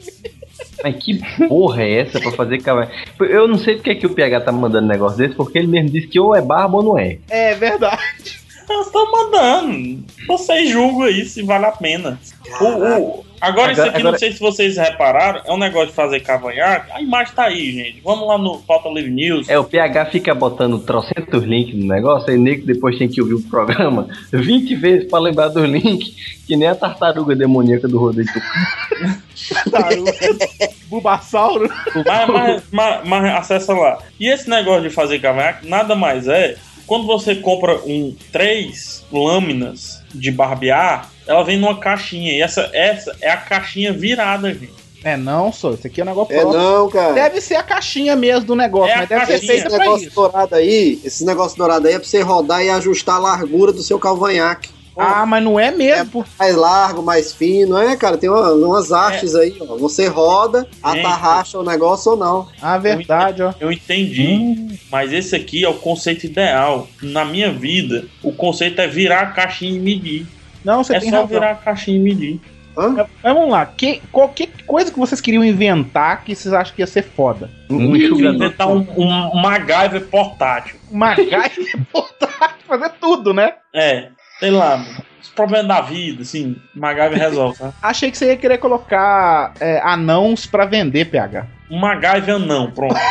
Mas que porra é essa pra fazer cavalo? Eu não sei porque que o PH tá me mandando um negócio desse, porque ele mesmo disse que ou é barba ou não é. É verdade. Eu tô mandando. Vocês julgam aí se vale a pena. O- o- agora, isso Agora- aqui, agora- não sei se vocês repararam, é um negócio de fazer cavanhaque. A imagem tá aí, gente. Vamos lá no Pauta Live News. É, o PH fica botando trocentos links no negócio, aí nego depois tem que ouvir o programa *laughs* 20 vezes pra lembrar dos links, que nem a tartaruga demoníaca do Rodrigo. Bulbasauro. mas, mas, mas, mas acessa lá. E esse negócio de fazer cavanhaque nada mais é quando você compra um três lâminas de barbear, ela vem numa caixinha. E essa, essa é a caixinha virada, gente. É não, só. Isso aqui é um negócio É próprio. não, cara. Deve ser a caixinha mesmo do negócio, É a mas deve ser caixinha. feita Esse pra negócio isso. dourado aí, esse negócio dourado aí é pra você rodar e ajustar a largura do seu calvanhaque. Ah, mas não é mesmo. Mais largo, mais fino, é, cara, tem uma- umas artes aí, ó. Você roda, atarracha o negócio ou não. Ah, verdade, ó. Eu entendi. Mas esse aqui é o conceito ideal. Na minha vida, o conceito é virar a caixinha e medir. Não, você é tem só razão. virar a caixinha e medir. Hã? Mas vamos lá, que, qualquer coisa que vocês queriam inventar que vocês acham que ia ser foda. Um. Inventar um, um MacGyver portátil. MacGyver *laughs* portátil, fazer tudo, né? É, sei lá. Os problemas da vida, assim, MacGyver *laughs* resolve, sabe? Achei que você ia querer colocar é, anãos pra vender, PH. Um MacGyver não, pronto. *laughs*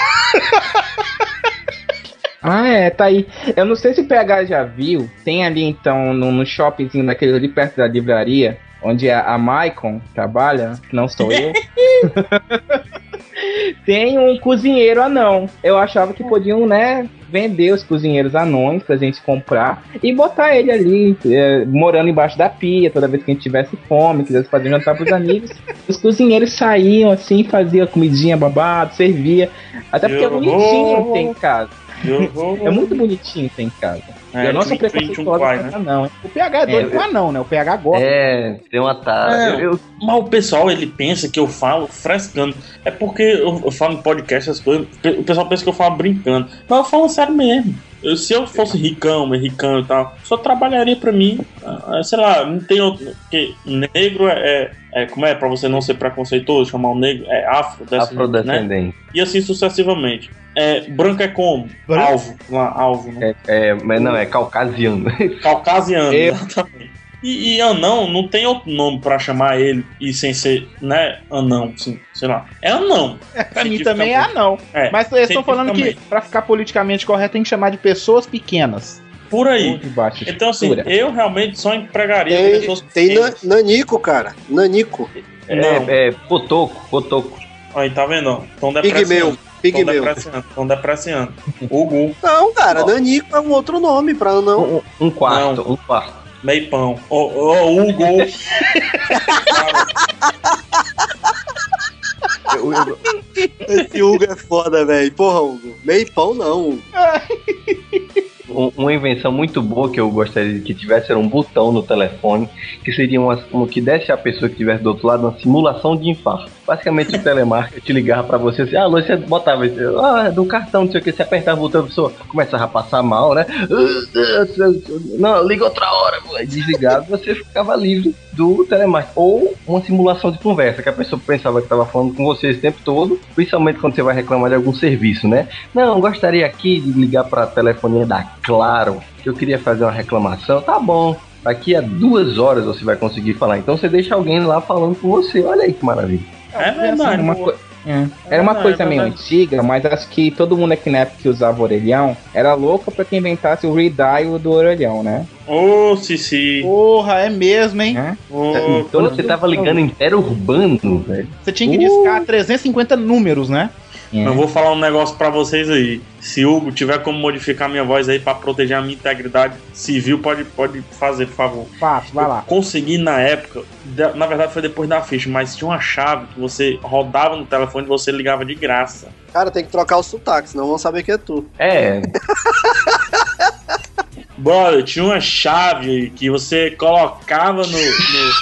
Ah, é, tá aí. Eu não sei se o PH já viu. Tem ali então no, no shoppingzinho daquele ali perto da livraria, onde a, a Maicon trabalha, que não sou eu. *laughs* tem um cozinheiro anão. Eu achava que podiam, né, vender os cozinheiros anões pra gente comprar e botar ele ali, é, morando embaixo da pia, toda vez que a gente tivesse fome, quisesse fazer jantar pros amigos. *laughs* Os cozinheiros saíam assim, faziam comidinha babado, servia. Até porque é bonitinho ter em casa. *laughs* É muito bonitinho ter em casa. É, não 20, 21 preconceituosa pai, com né? anão, hein? O PH é doido É, com anão, né? O PH gosta. É, tem uma tara. É, Eu, eu- Mas o pessoal, ele pensa que eu falo frescando. É porque eu, eu falo em podcast essas coisas, o pessoal pensa que eu falo brincando. Mas eu falo sério mesmo. Eu- se eu fosse ricão, meio ricão e tal, só trabalharia pra mim. Ah, sei lá, não tem outro. Porque negro é, é- é- Como é? Pra você não ser preconceituoso, chamar um negro? É afrodescendente. Né? afrodescendente. E assim sucessivamente. É, branco é como? Branco? Alvo. Lá, alvo, né? É, é, mas não, é caucasiano. Caucasiano, Eu- exatamente. E, e anão, não tem outro nome pra chamar ele e sem ser, né, anão, assim, sei lá. É anão. pra mim também é anão. É, Mas eles estão falando que pra ficar politicamente correto tem que chamar de pessoas pequenas. Por aí. Então, assim, estrutura. eu realmente só empregaria Tem, pessoas tem na- pequenas. Nanico, cara. Nanico. Não. É, é potoco, potoco. Aí, tá vendo? ó? Tão Pigmeu. depreciando. Pigmeu. depreciando. Tão depreciando. Hugo, Não, cara, Nanico é um outro nome pra não. Um, um quarto, um quarto. Meio pão. Ô, ô, Hugo. *laughs* Eu- eu- Esse Hugo é foda, velho. Porra, Hugo. Meio pão não. Hugo. *laughs* um- uma invenção muito boa que eu gostaria de que tivesse era um botão no telefone que seria uma, uma que desse à pessoa que estivesse do outro lado uma simulação de infarto. Basicamente o *laughs* telemarketing te ligava pra você assim, ah, você botava ah, do cartão, não sei o que, você apertava o botão, a pessoa começava a passar mal, né? Não, liga outra hora, aí desligava, você ficava livre do telemarketing. Ou uma simulação de conversa, que a pessoa pensava que estava falando com você esse tempo todo, principalmente quando você vai reclamar de algum serviço, né? Não, gostaria aqui de ligar para a telefonia da Claro, que eu queria fazer uma reclamação. Tá bom. Daqui a duas horas você vai conseguir falar. Então você deixa alguém lá falando com você. Olha aí que maravilha. É verdade. Uma, co- Era uma Ah, coisa é meio antiga, mas acho que todo mundo aqui na época que usava orelhão era louco pra que inventasse o redial do orelhão, né? Ô, Cici. Porra, é mesmo, hein? Ô, Então você tava ligando interurbano, velho. Você tinha que discar 350 números, né? Eu vou falar um negócio pra vocês aí. Se Hugo tiver como modificar minha voz aí pra proteger a minha integridade civil, pode, pode fazer, por favor. Faço, vai lá. Consegui na época, na verdade foi depois da ficha, mas tinha uma chave que você rodava no telefone e você ligava de graça. Cara, tem que trocar o sotaque, senão vão saber que é tu. É. *laughs* Brother, tinha uma chave que você colocava no, no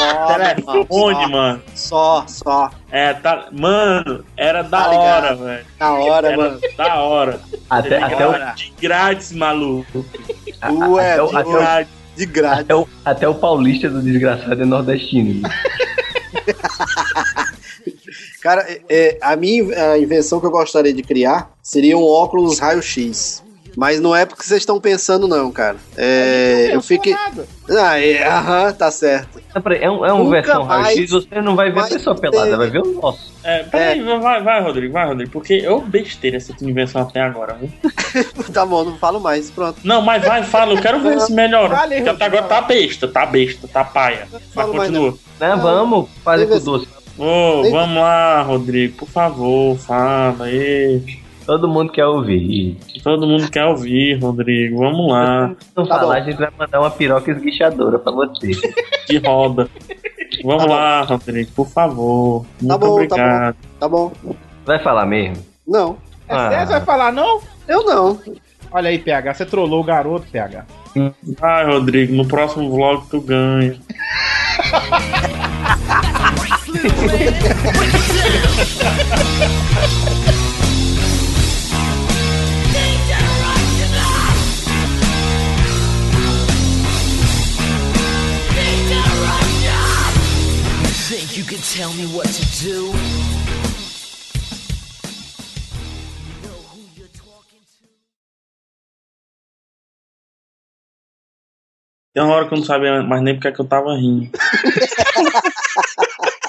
Só, telefone, mano. Só, só. É, tá. Mano, era da Tá hora, velho. Da hora, Era mano. Da hora. Até, De até, o, grátis, De grátis, maluco. Ué, até, o, de até, o, grátis. De grátis. até, o, até o paulista do desgraçado é nordestino. Cara, é- é, a minha a invenção que eu gostaria de criar seria um óculos raio-x. Mas não é porque vocês estão pensando, não, cara. É, eu fiquei. Ah, é, aham, tá certo. Não, peraí, É, um, é Nunca versão raio-x, você não vai ver a pessoa ter- pelada, vai ver o nosso. É, peraí, vai, vai, Rodrigo, vai, Rodrigo. Porque eu besteira essa tua invenção até agora, viu? *laughs* tá bom, não falo mais, pronto. Não, mas vai, fala, eu quero ver se melhora. Fale, Porque até agora tá besta, tá besta, tá paia. Mas continua. Né, vamos fazer com o doce. Ô, Teve- vamos lá, Rodrigo, por favor, fala aí. Todo mundo quer ouvir. Todo mundo quer ouvir, Rodrigo, vamos lá. Não Tá falar, bom. a gente vai mandar uma piroca esguichadora pra você. De roda. Vamos Tá bom. lá, Rodrigo, por favor. Muito Tá bom, tá obrigado. Tá bom. Vai falar mesmo? Não. É Ah. sério, você vai falar não? Eu não. Olha aí, PH, você trollou o garoto, PH. Vai, Rodrigo, no próximo vlog tu ganha. *laughs* you can tell me what to do? Tem uma hora que eu não sabia mais nem porque é que eu tava rindo. *laughs*